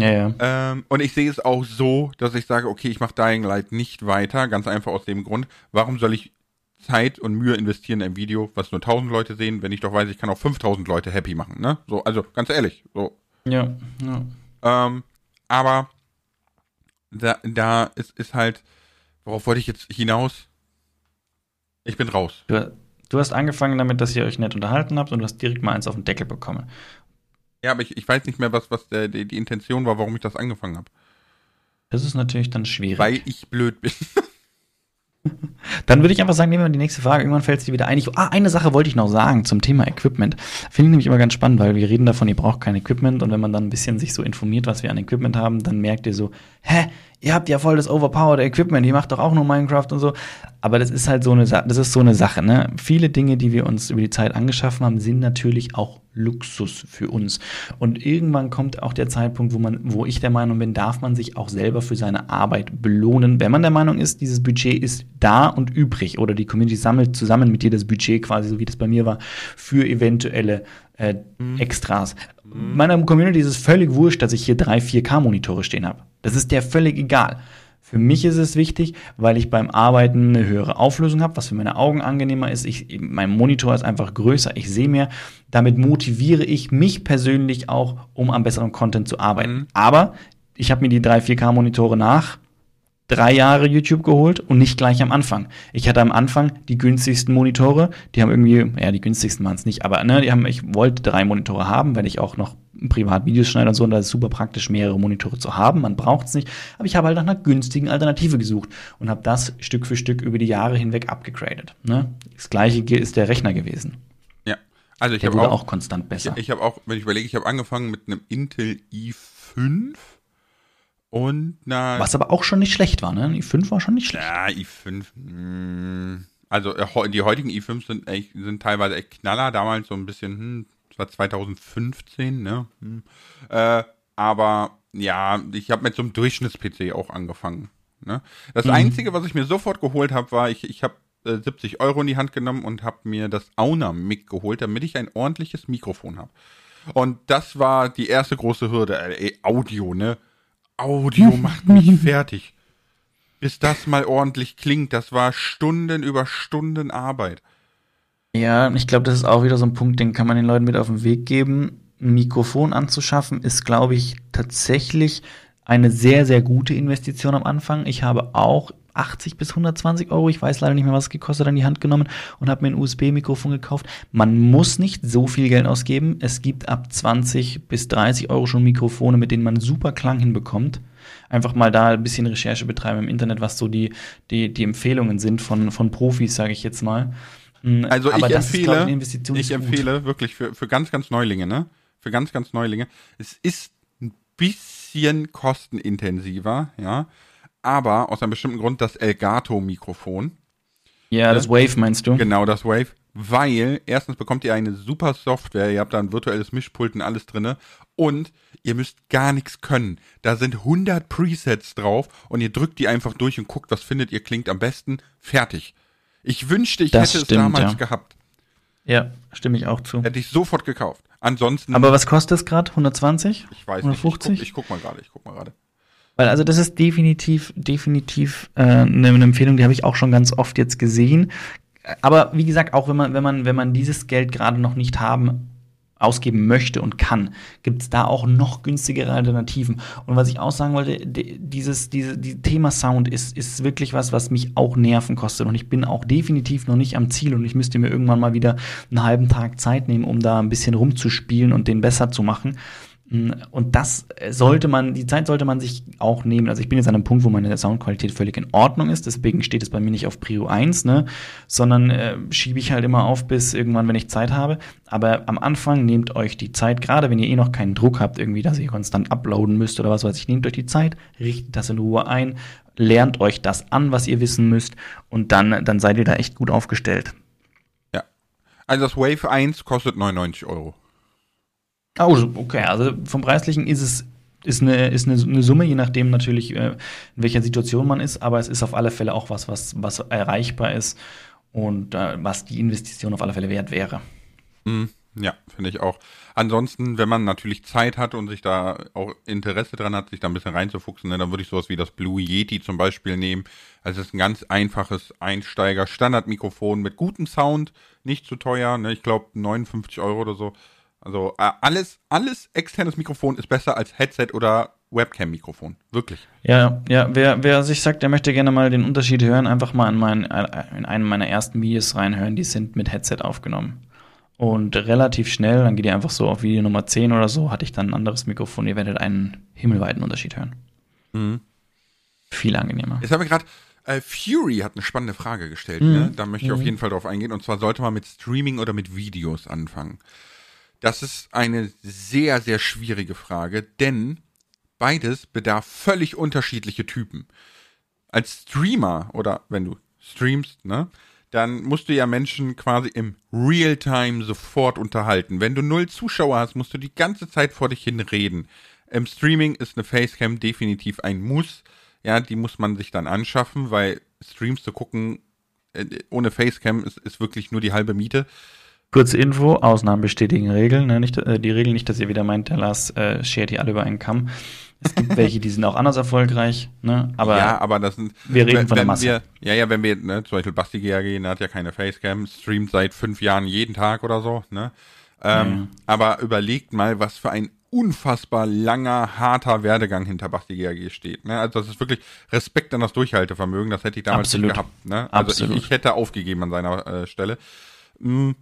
Ja, ja. Ähm, und ich sehe es auch so, dass ich sage, okay, ich mache Dying Light nicht weiter, ganz einfach aus dem Grund, warum soll ich Zeit und Mühe investieren in ein Video, was nur 1000 Leute sehen, wenn ich doch weiß, ich kann auch 5000 Leute happy machen, ne? So, also ganz ehrlich, so. Ja, ja. Ähm, aber da, da ist, ist halt, worauf wollte ich jetzt hinaus? Ich bin raus. Du, du hast angefangen damit, dass ihr euch nett unterhalten habt und du hast direkt mal eins auf den Deckel bekommen. Ja, aber ich, ich weiß nicht mehr, was, was der, die, die Intention war, warum ich das angefangen habe. Das ist natürlich dann schwierig. Weil ich blöd bin. Dann würde ich einfach sagen, nehmen wir die nächste Frage. Irgendwann fällt es dir wieder ein. Ich, ah, eine Sache wollte ich noch sagen zum Thema Equipment. Finde ich nämlich immer ganz spannend, weil wir reden davon, ihr braucht kein Equipment und wenn man dann ein bisschen sich so informiert, was wir an Equipment haben, dann merkt ihr so, hä, ihr habt ja voll das overpowered Equipment, ihr macht doch auch nur Minecraft und so. Aber das ist halt so eine, das ist so eine Sache, ne? Viele Dinge, die wir uns über die Zeit angeschaffen haben, sind natürlich auch Luxus für uns. Und irgendwann kommt auch der Zeitpunkt, wo man, wo ich der Meinung bin, darf man sich auch selber für seine Arbeit belohnen, wenn man der Meinung ist, dieses Budget ist da und übrig oder die Community sammelt zusammen mit dir das Budget quasi, so wie das bei mir war, für eventuelle äh, mhm. Extras. Mhm. Meiner Community ist es völlig wurscht, dass ich hier drei 4K-Monitore stehen habe. Das ist der völlig egal. Für mich ist es wichtig, weil ich beim Arbeiten eine höhere Auflösung habe, was für meine Augen angenehmer ist. Ich, mein Monitor ist einfach größer, ich sehe mehr. Damit motiviere ich mich persönlich auch, um am besseren Content zu arbeiten. Mhm. Aber ich habe mir die drei 4K-Monitore nach drei Jahre YouTube geholt und nicht gleich am Anfang. Ich hatte am Anfang die günstigsten Monitore, die haben irgendwie, ja, die günstigsten waren es nicht, aber ne, die haben, ich wollte drei Monitore haben, weil ich auch noch privat Videos schneide und so, und da ist es super praktisch, mehrere Monitore zu haben, man braucht es nicht, aber ich habe halt nach einer günstigen Alternative gesucht und habe das Stück für Stück über die Jahre hinweg abgegradet. Ne? Das gleiche ist der Rechner gewesen. Ja, also ich habe auch, auch konstant besser. Ich, ich habe auch, wenn ich überlege, ich habe angefangen mit einem Intel i5 und na. Was aber auch schon nicht schlecht war, ne? i5 war schon nicht schlecht. Ja, i5. Mh, hm. also äh, die heutigen i5 sind echt, sind teilweise echt Knaller. Damals so ein bisschen, hm, das war 2015, ne? Hm. Äh, aber ja, ich habe mit so einem Durchschnitts-PC auch angefangen. Ne? Das mhm. Einzige, was ich mir sofort geholt habe, war, ich, ich habe äh, 70 Euro in die Hand genommen und habe mir das Auna Mic geholt, damit ich ein ordentliches Mikrofon habe. Und das war die erste große Hürde. Äh, Audio, ne? Audio macht mich fertig. Bis das mal ordentlich klingt, das war Stunden über Stunden Arbeit. Ja, ich glaube, das ist auch wieder so ein Punkt, den kann man den Leuten mit auf den Weg geben. Ein Mikrofon anzuschaffen ist, glaube ich, tatsächlich eine sehr, sehr gute Investition am Anfang. Ich habe auch 80 bis 120 Euro, ich weiß leider nicht mehr, was es gekostet hat, in die Hand genommen und habe mir ein USB-Mikrofon gekauft. Man muss nicht so viel Geld ausgeben. Es gibt ab 20 bis 30 Euro schon Mikrofone, mit denen man super Klang hinbekommt. Einfach mal da ein bisschen Recherche betreiben im Internet, was so die, die, die Empfehlungen sind von, von Profis, sage ich jetzt mal. Hm, also Aber ich empfehle, ist, ich, ich empfehle wirklich für, für ganz, ganz Neulinge, ne? Für ganz, ganz Neulinge. Es ist ein bisschen kostenintensiver, ja aber aus einem bestimmten Grund das Elgato-Mikrofon. Ja, das Wave meinst du? Genau, das Wave. Weil erstens bekommt ihr eine super Software, ihr habt da ein virtuelles Mischpult und alles drinne und ihr müsst gar nichts können. Da sind 100 Presets drauf und ihr drückt die einfach durch und guckt, was findet ihr klingt am besten. Fertig. Ich wünschte, ich das hätte stimmt, es damals ja. gehabt. Ja, stimme ich auch zu. Hätte ich sofort gekauft. Ansonsten. Aber was kostet es gerade? 120? Ich weiß 150? nicht. Ich guck, ich guck mal gerade. Ich guck mal gerade. Weil also das ist definitiv, definitiv äh, eine, eine Empfehlung, die habe ich auch schon ganz oft jetzt gesehen. Aber wie gesagt, auch wenn man, wenn man, wenn man dieses Geld gerade noch nicht haben ausgeben möchte und kann, gibt es da auch noch günstigere Alternativen. Und was ich auch sagen wollte, dieses, diese, dieses Thema Sound ist, ist wirklich was, was mich auch Nerven kostet. Und ich bin auch definitiv noch nicht am Ziel und ich müsste mir irgendwann mal wieder einen halben Tag Zeit nehmen, um da ein bisschen rumzuspielen und den besser zu machen. Und das sollte man, die Zeit sollte man sich auch nehmen. Also ich bin jetzt an einem Punkt, wo meine Soundqualität völlig in Ordnung ist, deswegen steht es bei mir nicht auf Prio 1, ne? Sondern äh, schiebe ich halt immer auf bis irgendwann, wenn ich Zeit habe. Aber am Anfang nehmt euch die Zeit, gerade wenn ihr eh noch keinen Druck habt, irgendwie, dass ihr konstant uploaden müsst oder was weiß ich, nehmt euch die Zeit, richtet das in Ruhe ein, lernt euch das an, was ihr wissen müsst, und dann, dann seid ihr da echt gut aufgestellt. Ja. Also das Wave 1 kostet 99 Euro. Oh, okay. Also vom Preislichen ist es ist eine, ist eine, eine Summe, je nachdem natürlich, äh, in welcher Situation man ist, aber es ist auf alle Fälle auch was, was, was erreichbar ist und äh, was die Investition auf alle Fälle wert wäre. Mm, ja, finde ich auch. Ansonsten, wenn man natürlich Zeit hat und sich da auch Interesse dran hat, sich da ein bisschen reinzufuchsen, ne, dann würde ich sowas wie das Blue Yeti zum Beispiel nehmen. Also es ist ein ganz einfaches Einsteiger-Standardmikrofon mit gutem Sound, nicht zu teuer, ne? ich glaube 59 Euro oder so. Also äh, alles, alles externes Mikrofon ist besser als Headset oder Webcam-Mikrofon. Wirklich. Ja, ja, wer, wer sich sagt, der möchte gerne mal den Unterschied hören, einfach mal in, mein, äh, in einem meiner ersten Videos reinhören, die sind mit Headset aufgenommen. Und relativ schnell, dann geht ihr einfach so auf Video Nummer 10 oder so, hatte ich dann ein anderes Mikrofon, ihr werdet einen himmelweiten Unterschied hören. Mhm. Viel angenehmer. Jetzt haben wir gerade, äh, Fury hat eine spannende Frage gestellt, mhm. ne? da möchte ich mhm. auf jeden Fall drauf eingehen. Und zwar sollte man mit Streaming oder mit Videos anfangen. Das ist eine sehr, sehr schwierige Frage, denn beides bedarf völlig unterschiedliche Typen. Als Streamer oder wenn du streamst, ne, dann musst du ja Menschen quasi im Realtime sofort unterhalten. Wenn du null Zuschauer hast, musst du die ganze Zeit vor dich hin reden. Im Streaming ist eine Facecam definitiv ein Muss. Ja, die muss man sich dann anschaffen, weil Streams zu gucken äh, ohne Facecam ist, ist wirklich nur die halbe Miete. Kurze Info, Ausnahmen bestätigen Regeln. Ne? Nicht, äh, die Regel nicht, dass ihr wieder meint, der Lars äh, schert hier alle über einen Kamm. Es gibt welche, die sind auch anders erfolgreich, ne? Aber, ja, aber das sind. wir reden von der Masse. Wir, ja, ja, wenn wir, ne, zum Beispiel Basti GRG, ne, hat ja keine Facecam, streamt seit fünf Jahren jeden Tag oder so, ne? Ähm, Ja. Aber überlegt mal, was für ein unfassbar langer, harter Werdegang hinter Basti GRG steht. Ne? Also das ist wirklich Respekt an das Durchhaltevermögen, das hätte ich damals Absolut. nicht gehabt. Ne? Also Absolut. ich, ich hätte aufgegeben an seiner äh, Stelle. Mm.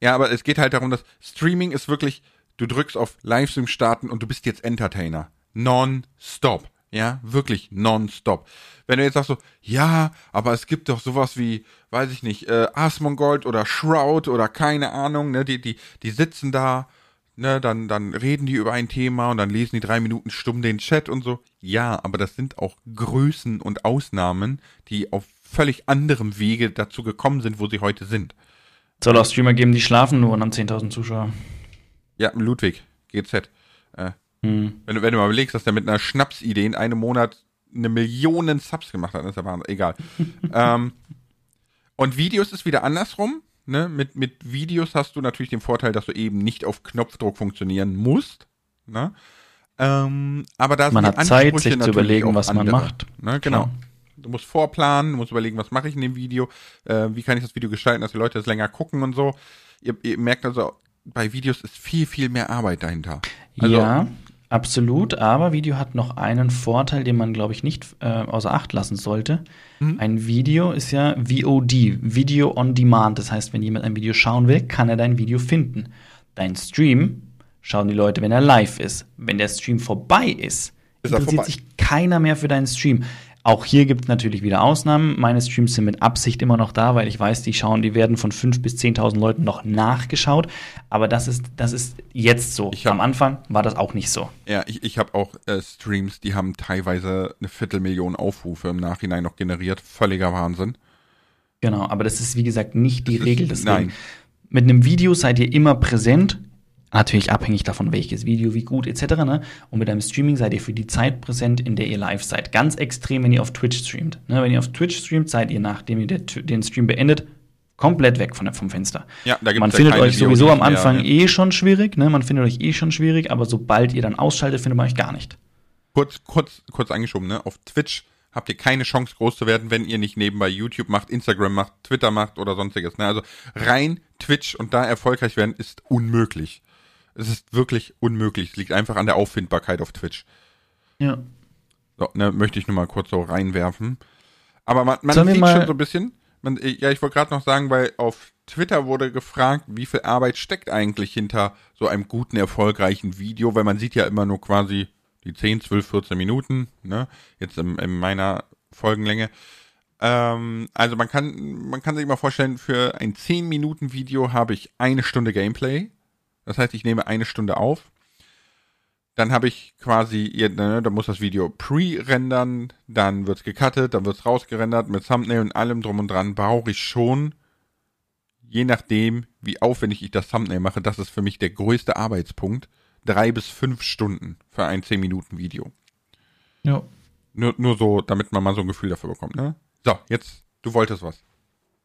Ja, aber es geht halt darum, dass Streaming ist wirklich, du drückst auf Livestream starten und du bist jetzt Entertainer. Non-stop. Ja, wirklich non-stop. Wenn du jetzt sagst so, ja, aber es gibt doch sowas wie, weiß ich nicht, äh, Asmongold oder Shroud oder keine Ahnung, ne, die, die, die sitzen da, ne, dann, dann reden die über ein Thema und dann lesen die drei Minuten stumm den Chat und so. Ja, aber das sind auch Größen und Ausnahmen, die auf völlig anderem Wege dazu gekommen sind, wo sie heute sind. Soll auch Streamer geben, die schlafen nur und haben 10.000 Zuschauer. Ja, Ludwig, GZ. Äh, Hm. wenn, du, wenn du mal überlegst, dass der mit einer Schnapsidee in einem Monat eine Million Subs gemacht hat, ist ja Wahnsinn. Egal. ähm, und Videos ist wieder andersrum. Ne? Mit, mit Videos hast du natürlich den Vorteil, dass du eben nicht auf Knopfdruck funktionieren musst. Ne? Ähm, aber da Man hat Zeit, sich zu überlegen, was man andere, macht. Ne? Genau. Klar. Du musst vorplanen, du musst überlegen, was mache ich in dem Video, äh, wie kann ich das Video gestalten, dass die Leute das länger gucken und so. Ihr, ihr merkt also, bei Videos ist viel, viel mehr Arbeit dahinter. Also, ja, absolut. Aber Video hat noch einen Vorteil, den man, glaube ich, nicht äh, außer Acht lassen sollte. Mhm. Ein Video ist ja VOD, Video on Demand. Das heißt, wenn jemand ein Video schauen will, kann er dein Video finden. Dein Stream schauen die Leute, wenn er live ist. Wenn der Stream vorbei ist, Ist er interessiert vorbei. sich keiner mehr für deinen Stream. Auch hier gibt es natürlich wieder Ausnahmen. Meine Streams sind mit Absicht immer noch da, weil ich weiß, die schauen, die werden von 5.000 bis 10.000 Leuten noch nachgeschaut. Aber das ist, das ist jetzt so. Ich hab- Am Anfang war das auch nicht so. Ja, ich, ich habe auch äh, Streams, die haben teilweise eine Viertelmillion Aufrufe im Nachhinein noch generiert. Völliger Wahnsinn. Genau, aber das ist wie gesagt nicht die Das ist- Regel. Deswegen, nein. Mit einem Video seid ihr immer präsent. Natürlich abhängig davon, welches Video, wie gut etc. Ne? Und mit einem Streaming seid ihr für die Zeit präsent, in der ihr live seid. Ganz extrem, wenn ihr auf Twitch streamt. Ne? Wenn ihr auf Twitch streamt, seid ihr, nachdem ihr den Stream beendet, komplett weg von der, vom Fenster. Ja, da gibt's Man ja findet euch sowieso am mehr, Anfang ne? eh schon schwierig. Ne? Man findet euch eh schon schwierig, aber sobald ihr dann ausschaltet, findet man euch gar nicht. Kurz, kurz, kurz eingeschoben, ne? Auf Twitch habt ihr keine Chance groß zu werden, wenn ihr nicht nebenbei YouTube macht, Instagram macht, Twitter macht oder sonstiges. Ne? Also rein Twitch und da erfolgreich werden ist unmöglich. Es ist wirklich unmöglich. Es liegt einfach an der Auffindbarkeit auf Twitch. Ja. So, ne, möchte ich nur mal kurz so reinwerfen. Aber man, man sieht schon so ein bisschen. Man, ja, ich wollte gerade noch sagen, weil auf Twitter wurde gefragt, wie viel Arbeit steckt eigentlich hinter so einem guten, erfolgreichen Video, weil man sieht ja immer nur quasi die 10, 12, 14 Minuten, ne? Jetzt in, in meiner Folgenlänge. Ähm, also man kann, man kann sich mal vorstellen, für ein 10 Minuten Video habe ich eine Stunde Gameplay. Das heißt, ich nehme eine Stunde auf. Dann habe ich quasi, ne, da muss das Video pre-rendern, dann wird's gecuttet, dann wird's rausgerendert mit Thumbnail und allem drum und dran. Brauche ich schon, je nachdem, wie aufwendig ich das Thumbnail mache, das ist für mich der größte Arbeitspunkt, drei bis fünf Stunden für ein 10 Minuten Video. ja. Nur, nur so, damit man mal so ein Gefühl dafür bekommt, ne? So, jetzt, du wolltest was.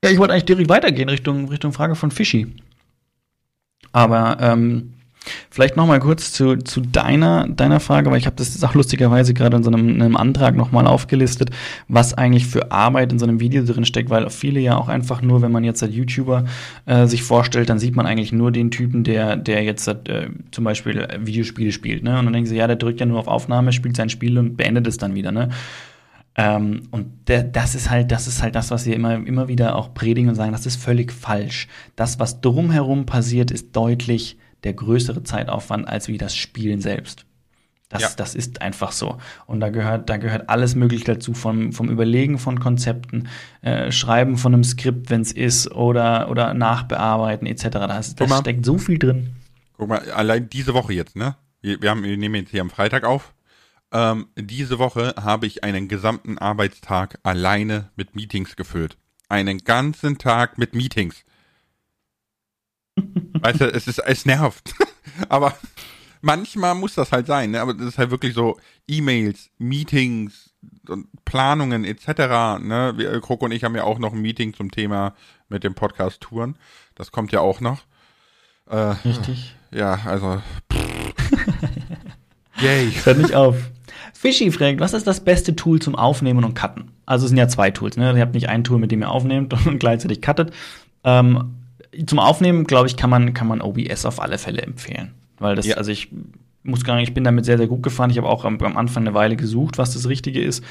Ja, ich wollte eigentlich direkt weitergehen Richtung, Richtung Frage von Fischi. Aber ähm, vielleicht noch mal kurz zu, zu deiner, deiner Frage, weil ich habe das auch lustigerweise gerade in so einem, einem Antrag noch mal aufgelistet, was eigentlich für Arbeit in so einem Video drin steckt, weil viele ja auch einfach nur, wenn man jetzt als YouTuber äh, sich vorstellt, dann sieht man eigentlich nur den Typen, der, der jetzt äh, zum Beispiel Videospiele spielt. Ne? Und dann denken sie, ja, der drückt ja nur auf Aufnahme, spielt sein Spiel und beendet es dann wieder. Ne? Ähm, und der, das ist halt, das ist halt das, was wir immer, immer wieder auch predigen und sagen, das ist völlig falsch. Das, was drumherum passiert, ist deutlich der größere Zeitaufwand als wie das Spielen selbst. Das, Ja. das ist einfach so. Und da gehört, da gehört alles Mögliche dazu, vom, vom Überlegen von Konzepten, äh, Schreiben von einem Skript, wenn es ist, oder, oder Nachbearbeiten etc. Da, mal. steckt so viel drin. Guck mal, allein diese Woche jetzt, ne? Wir, wir, haben, wir nehmen jetzt hier am Freitag auf. Ähm, diese Woche habe ich einen gesamten Arbeitstag alleine mit Meetings gefüllt. Einen ganzen Tag mit Meetings. weißt du, es ist, es nervt. Aber manchmal muss das halt sein, ne? Aber das ist halt wirklich so E-Mails, Meetings und Planungen etc. Ne? Wir, Kroko und ich haben ja auch noch ein Meeting zum Thema mit dem Podcast Touren. Das kommt ja auch noch. Äh, Richtig. ja, also. Yay. Hört nicht auf. Fischi fragt, was ist das beste Tool zum Aufnehmen und Cutten? Also es sind ja zwei Tools. Ne? Ihr habt nicht ein Tool, mit dem ihr aufnehmt und gleichzeitig cuttet. Ähm, zum Aufnehmen, glaube ich, kann man, kann man OBS auf alle Fälle empfehlen. Weil das, ja. also ich muss gar nicht, ich bin damit sehr, sehr gut gefahren. Ich habe auch am, am, Anfang eine Weile gesucht, was das Richtige ist.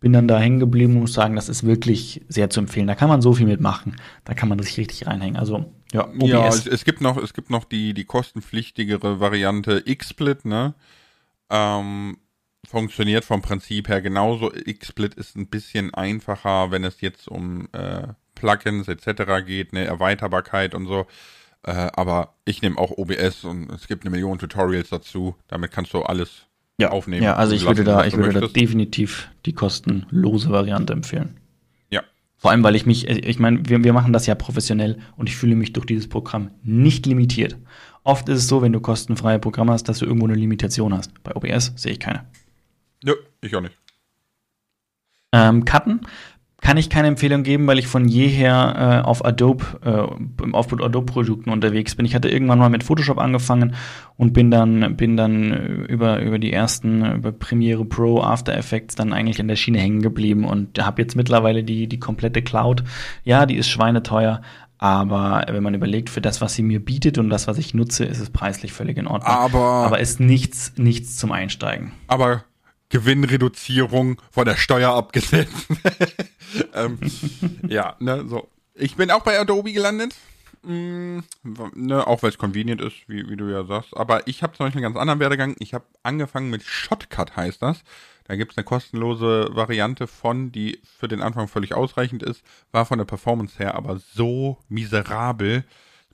Bin dann da hängen geblieben und muss sagen, das ist wirklich sehr zu empfehlen. Da kann man so viel mitmachen. Da kann man sich richtig reinhängen. Also, ja, OBS. Ja, es, es gibt noch, es gibt noch die, die kostenpflichtigere Variante XSplit, ne? Ähm, funktioniert vom Prinzip her genauso. XSplit ist ein bisschen einfacher, wenn es jetzt um äh, Plugins etc. geht, eine Erweiterbarkeit und so. Äh, aber ich nehme auch OBS und es gibt eine Million Tutorials dazu. Damit kannst du alles ja. aufnehmen. Ja, also ich würde da, ich würde da definitiv die kostenlose Variante empfehlen. Ja. Vor allem, weil ich mich, ich meine, wir, wir machen das ja professionell und ich fühle mich durch dieses Programm nicht limitiert. Oft ist es so, wenn du kostenfreie Programme hast, dass du irgendwo eine Limitation hast. Bei OBS sehe ich keine. Nö, ich auch nicht. Ähm, Cutten kann ich keine Empfehlung geben, weil ich von jeher äh, auf Adobe, äh, im Aufbau Adobe-Produkten unterwegs bin. Ich hatte irgendwann mal mit Photoshop angefangen und bin dann, bin dann über, über die ersten, über Premiere Pro, After Effects dann eigentlich in der Schiene hängen geblieben und habe jetzt mittlerweile die, die komplette Cloud. Ja, die ist schweineteuer, aber wenn man überlegt, für das, was sie mir bietet und das, was ich nutze, ist es preislich völlig in Ordnung. Aber, aber ist nichts, nichts zum Einsteigen. Aber Gewinnreduzierung von der Steuer abgesetzt. ähm, ja, ne, so. Ich bin auch bei Adobe gelandet. Mm, ne, auch weil es convenient ist, wie, wie du ja sagst. Aber ich habe zum Beispiel einen ganz anderen Werdegang. Ich habe angefangen mit Shotcut, heißt das. Da gibt es eine kostenlose Variante von, die für den Anfang völlig ausreichend ist, war von der Performance her aber so miserabel,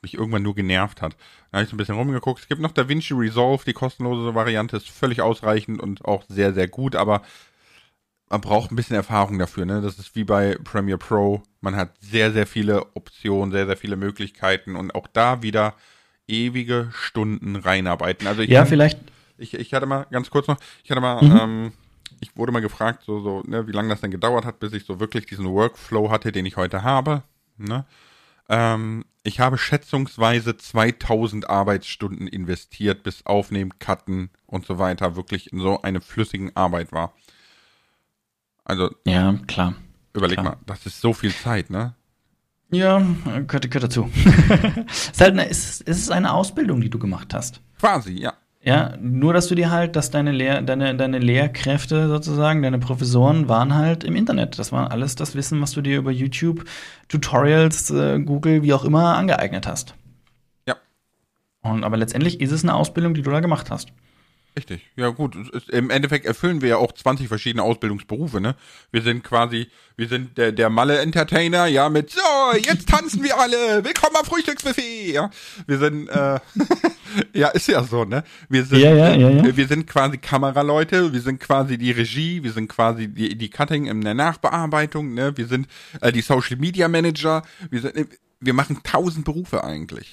mich irgendwann nur genervt hat. Da habe ich so ein bisschen rumgeguckt. Es gibt noch DaVinci Resolve, die kostenlose Variante ist völlig ausreichend und auch sehr, sehr gut, aber man braucht ein bisschen Erfahrung dafür. Ne? Das ist wie bei Premiere Pro. Man hat sehr, sehr viele Optionen, sehr, sehr viele Möglichkeiten und auch da wieder ewige Stunden reinarbeiten. Also ich ja, kann, vielleicht. Ich, ich hatte mal ganz kurz noch, ich hatte mal, mhm. ähm, ich wurde mal gefragt, so, so, ne, wie lange das denn gedauert hat, bis ich so wirklich diesen Workflow hatte, den ich heute habe. Ne? Ähm, ich habe schätzungsweise 2000 Arbeitsstunden investiert, bis Aufnehmen, Cutten und so weiter wirklich in so eine flüssigen Arbeit war. Also. Ja, klar. Überleg klar. mal, das ist so viel Zeit, ne? Ja, gehört, gehört dazu. es, ist halt eine, es ist eine Ausbildung, die du gemacht hast. Quasi, ja. Ja, nur dass du dir halt, dass deine, Lehr deine, deine Lehrkräfte sozusagen, deine Professoren waren halt im Internet. Das war alles das Wissen, was du dir über YouTube, Tutorials, äh, Google, wie auch immer angeeignet hast. Ja. Und aber letztendlich ist es eine Ausbildung, die du da gemacht hast. Richtig, ja gut. Im Endeffekt erfüllen wir ja auch 20 verschiedene Ausbildungsberufe, ne? Wir sind quasi, wir sind der, der Malle-Entertainer, ja, mit so, jetzt tanzen wir alle, willkommen am Frühstücksbuffet, ja. Wir sind, äh, ja, ist ja so, ne? Wir sind, ja, ja, ja, ja. wir sind quasi Kameraleute, wir sind quasi die Regie, wir sind quasi die, die Cutting in der Nachbearbeitung, ne? Wir sind äh, die Social Media Manager, wir sind, wir machen tausend Berufe eigentlich.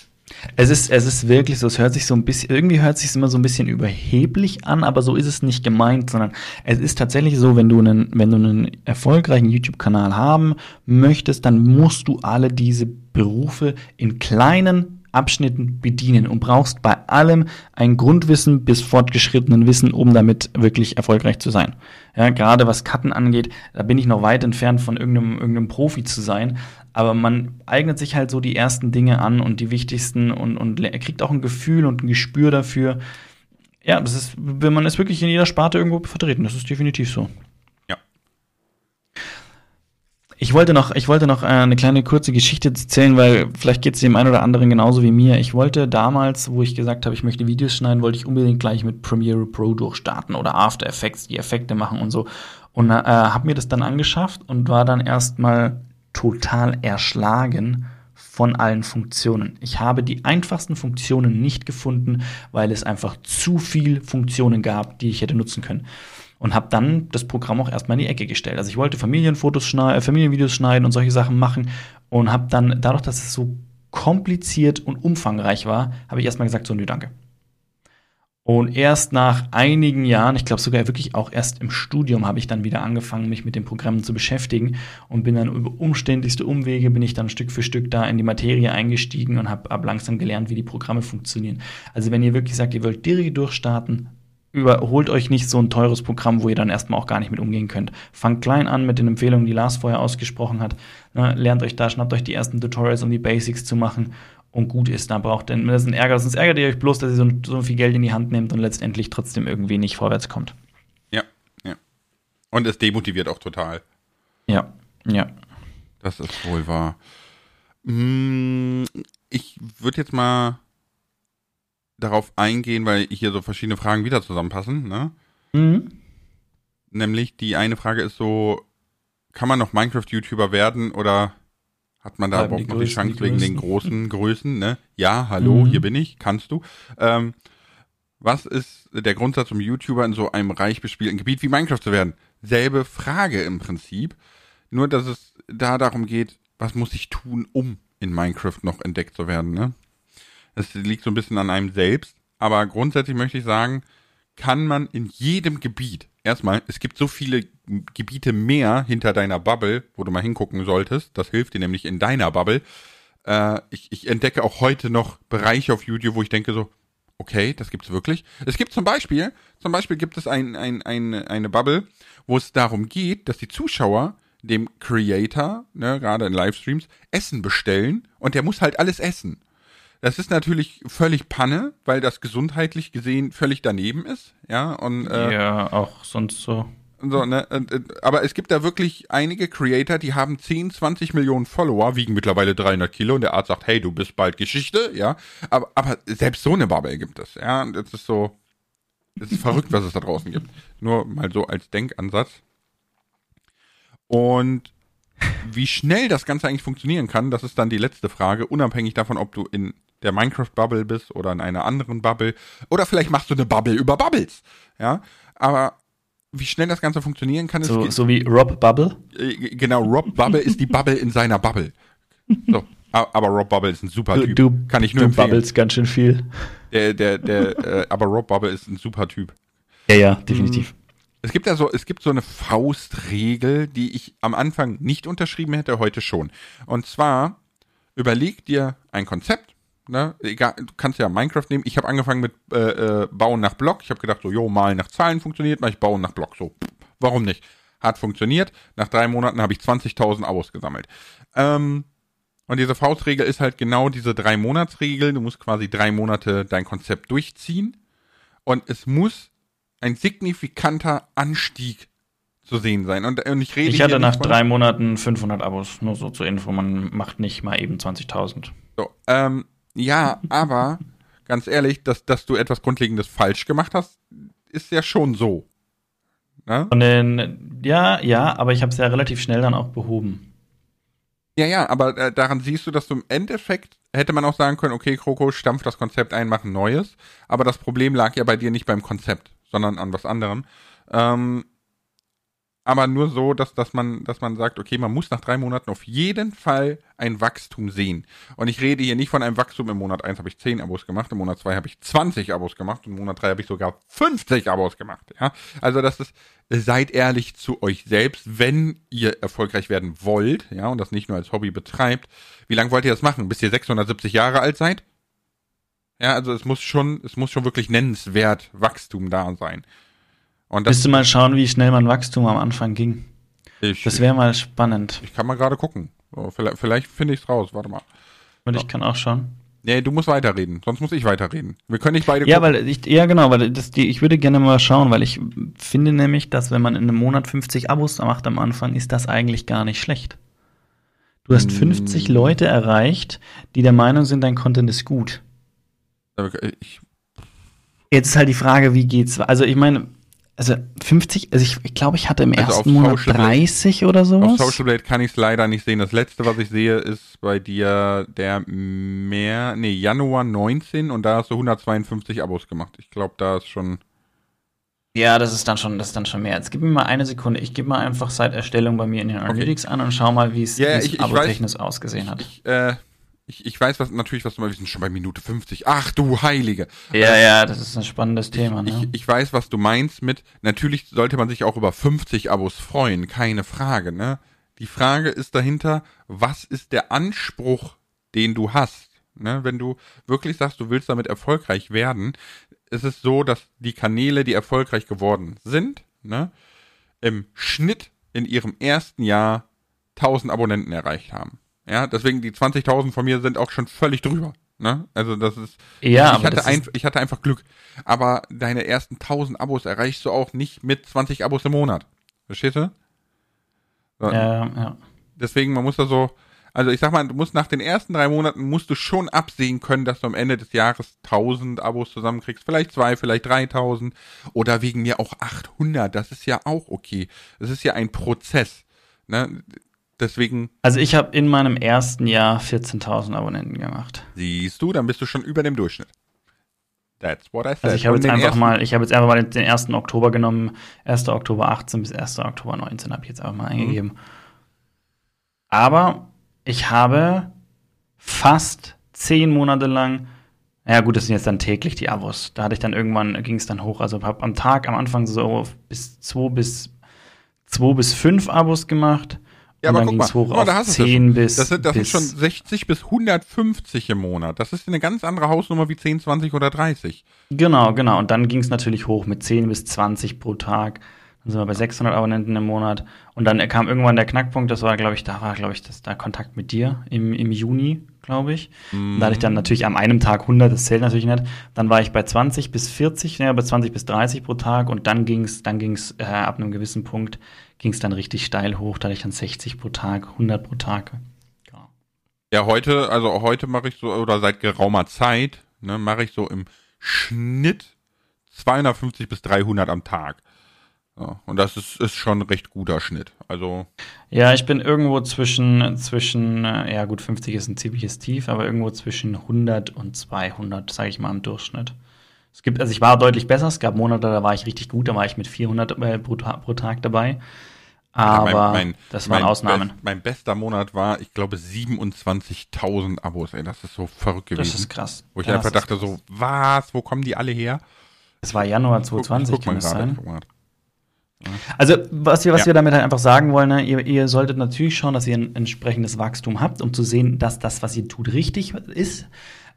Es ist, es ist wirklich so, es hört sich so ein bisschen, irgendwie hört sich immer so ein bisschen überheblich an, aber so ist es nicht gemeint, sondern es ist tatsächlich so, wenn du einen, wenn du einen erfolgreichen YouTube-Kanal haben möchtest, dann musst du alle diese Berufe in kleinen Abschnitten bedienen und brauchst bei allem ein Grundwissen bis fortgeschrittenen Wissen, um damit wirklich erfolgreich zu sein. Ja, gerade was Cutten angeht, da bin ich noch weit entfernt von irgendeinem, irgendeinem Profi zu sein, aber man eignet sich halt so die ersten Dinge an und die wichtigsten und, und kriegt auch ein Gefühl und ein Gespür dafür. Ja, das ist, wenn man ist wirklich in jeder Sparte irgendwo vertreten, das ist definitiv so. Ich wollte noch, ich wollte noch äh, eine kleine kurze Geschichte erzählen, weil vielleicht geht es dem einen oder anderen genauso wie mir. Ich wollte damals, wo ich gesagt habe, ich möchte Videos schneiden, wollte ich unbedingt gleich mit Premiere Pro durchstarten oder After Effects, die Effekte machen und so. Und äh, habe mir das dann angeschafft und war dann erstmal total erschlagen von allen Funktionen. Ich habe die einfachsten Funktionen nicht gefunden, weil es einfach zu viel Funktionen gab, die ich hätte nutzen können und habe dann das Programm auch erstmal in die Ecke gestellt. Also ich wollte Familienfotos schneiden, äh, Familienvideos schneiden und solche Sachen machen und habe dann dadurch, dass es so kompliziert und umfangreich war, habe ich erstmal gesagt, so nö, danke. Und erst nach einigen Jahren, ich glaube sogar wirklich auch erst im Studium, habe ich dann wieder angefangen, mich mit den Programmen zu beschäftigen und bin dann über umständlichste Umwege, bin ich dann Stück für Stück da in die Materie eingestiegen und habe ab langsam gelernt, wie die Programme funktionieren. Also wenn ihr wirklich sagt, ihr wollt direkt durchstarten, überholt euch nicht so ein teures Programm, wo ihr dann erstmal auch gar nicht mit umgehen könnt. Fangt klein an mit den Empfehlungen, die Lars vorher ausgesprochen hat. Ne, lernt euch da, schnappt euch die ersten Tutorials, um die Basics zu machen und gut ist. Da braucht denn das ist ein Ärger, sonst ärgert ihr euch bloß, dass ihr so, so viel Geld in die Hand nehmt und letztendlich trotzdem irgendwie nicht vorwärts kommt. Ja, ja. Und es demotiviert auch total. Ja, ja. Das ist wohl wahr. Hm, ich würde jetzt mal darauf eingehen, weil hier so verschiedene Fragen wieder zusammenpassen. Ne? Mhm. Nämlich die eine Frage ist so, kann man noch Minecraft-YouTuber werden oder hat man da überhaupt noch die Chance die wegen den großen Größen? Ne? Ja, hallo, mhm. hier bin ich, kannst du. Ähm, was ist der Grundsatz, um YouTuber in so einem reich bespielten Gebiet wie Minecraft zu werden? Selbe Frage im Prinzip, nur dass es da darum geht, was muss ich tun, um in Minecraft noch entdeckt zu werden, ne? Es liegt so ein bisschen an einem selbst. Aber grundsätzlich möchte ich sagen, kann man in jedem Gebiet, erstmal, es gibt so viele Gebiete mehr hinter deiner Bubble, wo du mal hingucken solltest. Das hilft dir nämlich in deiner Bubble. Äh, ich, ich entdecke auch heute noch Bereiche auf YouTube, wo ich denke so, okay, das gibt's wirklich. Es gibt zum Beispiel, zum Beispiel gibt es ein, ein, ein, eine Bubble, wo es darum geht, dass die Zuschauer dem Creator, ne, gerade in Livestreams, Essen bestellen und der muss halt alles essen. Das ist natürlich völlig Panne, weil das gesundheitlich gesehen völlig daneben ist. Ja, und, äh, ja auch sonst so. So, ne, aber es gibt da wirklich einige Creator, die haben 10, 20 Millionen Follower, wiegen mittlerweile 300 Kilo und der Arzt sagt, hey, du bist bald Geschichte, ja. Aber, aber selbst so eine Bubble gibt es, ja. Und es ist so, es ist verrückt, was es da draußen gibt. Nur mal so als Denkansatz. Und wie schnell das Ganze eigentlich funktionieren kann, das ist dann die letzte Frage, unabhängig davon, ob du in der Minecraft-Bubble bist oder in einer anderen Bubble. Oder vielleicht machst du eine Bubble über Bubbles. Ja, aber wie schnell das Ganze funktionieren kann, ist. So, so wie Rob Bubble? Äh, genau, Rob Bubble ist die Bubble in seiner Bubble. So. Aber Rob Bubble ist ein super Typ. Du, kann ich nur du empfehlen. Bubbles ganz schön viel. Der, der, der, äh, aber Rob Bubble ist ein super Typ. Ja, ja, definitiv. Es gibt so, es gibt so eine Faustregel, die ich am Anfang nicht unterschrieben hätte, heute schon. Und zwar überleg dir ein Konzept, ne? Egal, du kannst ja Minecraft nehmen. Ich habe angefangen mit äh, äh, Bauen nach Block. Ich habe gedacht, so, jo, malen nach Zahlen funktioniert, mache ich Bauen nach Block. So, pff, warum nicht? Hat funktioniert. Nach drei Monaten habe ich 20.000 Abos gesammelt. Ähm, und diese Faustregel ist halt genau diese drei Monatsregel. Du musst quasi drei Monate dein Konzept durchziehen. Und es muss ein signifikanter Anstieg zu sehen sein. Und, und ich rede Ich hatte nach drei Monaten 500 Abos, nur so zur Info. Man macht nicht mal eben 20.000. So, ähm, ja, aber ganz ehrlich, dass, dass du etwas Grundlegendes falsch gemacht hast, ist ja schon so. Ne? Und den, ja, ja, aber ich habe es ja relativ schnell dann auch behoben. Ja, ja, aber äh, daran siehst du, dass du im Endeffekt hätte man auch sagen können, okay, Kroko, stampf das Konzept ein, mach ein neues. Aber das Problem lag ja bei dir nicht beim Konzept, sondern an was anderem. Ähm, aber nur so, dass, dass, man, dass man sagt, okay, man muss nach drei Monaten auf jeden Fall ein Wachstum sehen. Und ich rede hier nicht von einem Wachstum. Im Monat eins habe ich zehn Abos gemacht, im Monat zwei habe ich 20 Abos gemacht und im Monat drei habe ich sogar 50 Abos gemacht. Ja? Also das ist, seid ehrlich zu euch selbst, wenn ihr erfolgreich werden wollt, ja, und das nicht nur als Hobby betreibt. Wie lange wollt ihr das machen? Bis ihr 670 Jahre alt seid? Ja, also es muss schon, es muss schon wirklich nennenswert Wachstum da sein. Und das, Müsste mal schauen, wie schnell mein Wachstum am Anfang ging. Ich, das wäre mal spannend. Ich kann mal gerade gucken. So, vielleicht, vielleicht finde ich es raus. Warte mal. Und ich kann auch schauen. Nee, du musst weiterreden, sonst muss ich weiterreden. Wir können nicht beide Ja, gucken. weil ich, ja genau, weil das, die, ich würde gerne mal schauen, weil ich finde nämlich, dass wenn man in einem Monat 50 Abos macht am Anfang, ist das eigentlich gar nicht schlecht. Du hast 50 hm. Leute erreicht, die der Meinung sind, dein Content ist gut. Ich, Jetzt ist halt die Frage, wie geht's? Also ich meine, also 50, also ich, ich glaube, ich hatte im also ersten Monat Social 30 Blade, oder sowas. Auf Social Blade kann ich es leider nicht sehen. Das letzte, was ich sehe, ist bei dir der mehr, nee, Januar 19 und da hast du 152 Abos gemacht. Ich glaube, da ist schon. Ja, das ist dann schon, das ist dann schon mehr. Jetzt gib mir mal eine Sekunde. Ich gebe mal einfach seit Erstellung bei mir in den Analytics okay. an und schau mal, wie es yeah, abotechnisch ausgesehen hat. Ich, äh, ich, ich weiß was, natürlich, was du mal, wir sind schon bei Minute 50. Ach du Heilige. Ja, äh, ja, das ist ein spannendes Thema. Ich, ne? ich, ich weiß, was du meinst mit, natürlich sollte man sich auch über 50 Abos freuen, keine Frage, ne? Die Frage ist dahinter, was ist der Anspruch, den du hast? Ne? Wenn du wirklich sagst, du willst damit erfolgreich werden, ist es so, dass die Kanäle, die erfolgreich geworden sind, ne, im Schnitt in ihrem ersten Jahr 1000 Abonnenten erreicht haben. Ja, deswegen die 20.000 von mir sind auch schon völlig drüber. Ne? Also das ist. Ja, ich, hatte ein, ich hatte einfach Glück. Aber deine ersten 1000 Abos erreichst du auch nicht mit 20 Abos im Monat. Verstehst du? So. Ja, ja. Deswegen, man muss da so, also ich sag mal, du musst nach den ersten drei Monaten musst du schon absehen können, dass du am Ende des Jahres 1000 Abos zusammenkriegst. Vielleicht zwei, vielleicht 3000 oder wegen mir auch 800. Das ist ja auch okay. Das ist ja ein Prozess. Ne? Deswegen. Also ich habe in meinem ersten Jahr 14.000 Abonnenten gemacht. Siehst du, dann bist du schon über dem Durchschnitt. That's what I said. Also ich habe jetzt einfach mal, ich habe jetzt einfach mal den, 1. Oktober genommen, 1. Oktober 18 bis 1. Oktober 19 habe ich jetzt einfach mal mhm. eingegeben. Mhm. Aber ich habe fast zehn Monate lang, ja gut, das sind jetzt dann täglich die Abos. Da hatte ich dann irgendwann, ging es dann hoch. Also habe am Tag am Anfang so bis zwei bis zwei bis fünf Abos gemacht. Ja, aber guck mal, hoch mal, da hast 10 ja bis, das, sind, das bis sind schon 60 bis 150 im Monat. Das ist eine ganz andere Hausnummer wie 10, 20 oder 30. Genau, genau. Und dann ging es natürlich hoch mit 10 bis 20 pro Tag. Dann sind wir bei 600 Abonnenten im Monat. Und dann kam irgendwann der Knackpunkt, das war, glaube ich, da war, glaube ich, das, da Kontakt mit dir im, im Juni, glaube ich. Mm. Da hatte ich dann natürlich an einem Tag 100, das zählt natürlich nicht. Dann war ich bei 20 bis 40, ja, bei 20 bis 30 pro Tag. Und dann ging es dann ging's, äh, ab einem gewissen Punkt, ging es dann richtig steil hoch. Da hatte ich dann 60 pro Tag, 100 pro Tag. Ja, ja heute, also heute mache ich so, oder seit geraumer Zeit, ne, mache ich so im Schnitt 250 bis 300 am Tag. Ja, und das ist, ist schon ein recht guter Schnitt. Also. Ja, ich bin irgendwo zwischen, zwischen, äh, ja gut, 50 ist ein ziemliches Tief, aber irgendwo zwischen 100 und 200, sage ich mal, im Durchschnitt. Es gibt, also ich war deutlich besser, es gab Monate, da war ich richtig gut, da war ich mit 400 äh, pro, pro, Tag dabei. Aber ja, mein, mein, das waren Ausnahmen. Be mein bester Monat war, ich glaube, 27.000 Abos. Ey, das ist so verrückt gewesen. Das ist krass. Wo ich das einfach dachte so, was, wo kommen die alle her? Das war Januar 2020, guck, guck kann das sein? Also, was wir, was ja. wir damit halt einfach sagen wollen, ne, ihr, ihr solltet natürlich schauen, dass ihr ein entsprechendes Wachstum habt, um zu sehen, dass das, was ihr tut, richtig ist.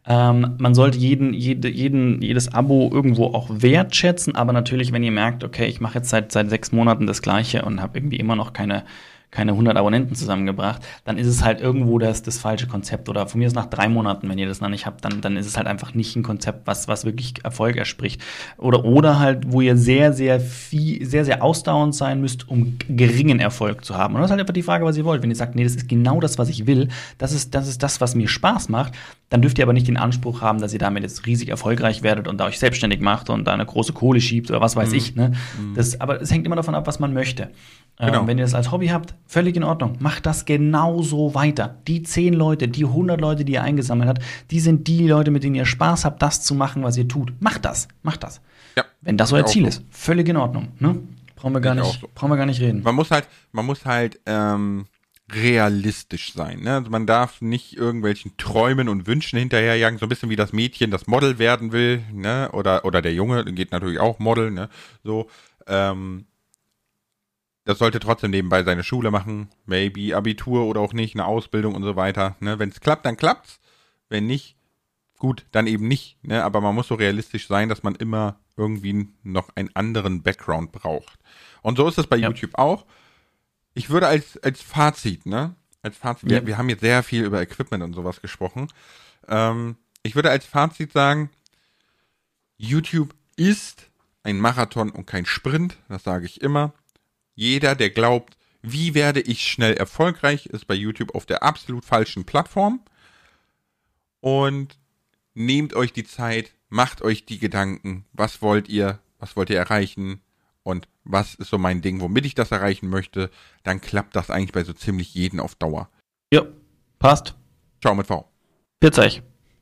Ähm, man sollte jeden, jede, jeden, jedes Abo irgendwo auch wertschätzen, aber natürlich, wenn ihr merkt, okay, ich mache jetzt seit, seit sechs Monaten das Gleiche und habe irgendwie immer noch keine keine 100 Abonnenten zusammengebracht, dann ist es halt irgendwo das, das falsche Konzept. Oder von mir ist nach drei Monaten, wenn ihr das noch nicht habt, dann, dann ist es halt einfach nicht ein Konzept, was, was wirklich Erfolg erspricht. Oder, oder halt, wo ihr sehr, sehr viel, sehr, sehr ausdauernd sein müsst, um geringen Erfolg zu haben. Und das ist halt einfach die Frage, was ihr wollt. Wenn ihr sagt, nee, das ist genau das, was ich will, das ist, das ist das, was mir Spaß macht, dann dürft ihr aber nicht den Anspruch haben, dass ihr damit jetzt riesig erfolgreich werdet und da euch selbstständig macht und da eine große Kohle schiebt oder was weiß mhm. ich. Ne? Mhm. Das, aber es hängt immer davon ab, was man möchte. Genau. Ähm, wenn ihr das als Hobby habt, völlig in Ordnung. Macht das genauso weiter. Die zehn Leute, die 100 Leute, die ihr eingesammelt habt, die sind die Leute, mit denen ihr Spaß habt, das zu machen, was ihr tut. Macht das. Macht das. Ja, wenn das euer Ziel so. ist. Völlig in Ordnung. Ne? Brauchen wir gar nicht, so. brauchen wir gar nicht reden. Man muss halt, man muss halt, ähm, realistisch sein. Ne? Also man darf nicht irgendwelchen Träumen und Wünschen hinterherjagen, so ein bisschen wie das Mädchen, das Model werden will, ne? Oder, oder der Junge, geht natürlich auch Model, ne? So, ähm, das sollte trotzdem nebenbei seine Schule machen, maybe Abitur oder auch nicht, eine Ausbildung und so weiter. Ne? Wenn es klappt, dann klappt's. Wenn nicht, gut, dann eben nicht. Ne? Aber man muss so realistisch sein, dass man immer irgendwie noch einen anderen Background braucht. Und so ist es bei ja. YouTube auch. Ich würde als, als Fazit, ne? Als Fazit, ja. wir, wir haben jetzt sehr viel über Equipment und sowas gesprochen. Ähm, ich würde als Fazit sagen, YouTube ist ein Marathon und kein Sprint, das sage ich immer. Jeder, der glaubt, wie werde ich schnell erfolgreich, ist bei YouTube auf der absolut falschen Plattform. Und nehmt euch die Zeit, macht euch die Gedanken, was wollt ihr, was wollt ihr erreichen und was ist so mein Ding, womit ich das erreichen möchte, dann klappt das eigentlich bei so ziemlich jeden auf Dauer. Ja, passt. Ciao mit V. Bitte euch.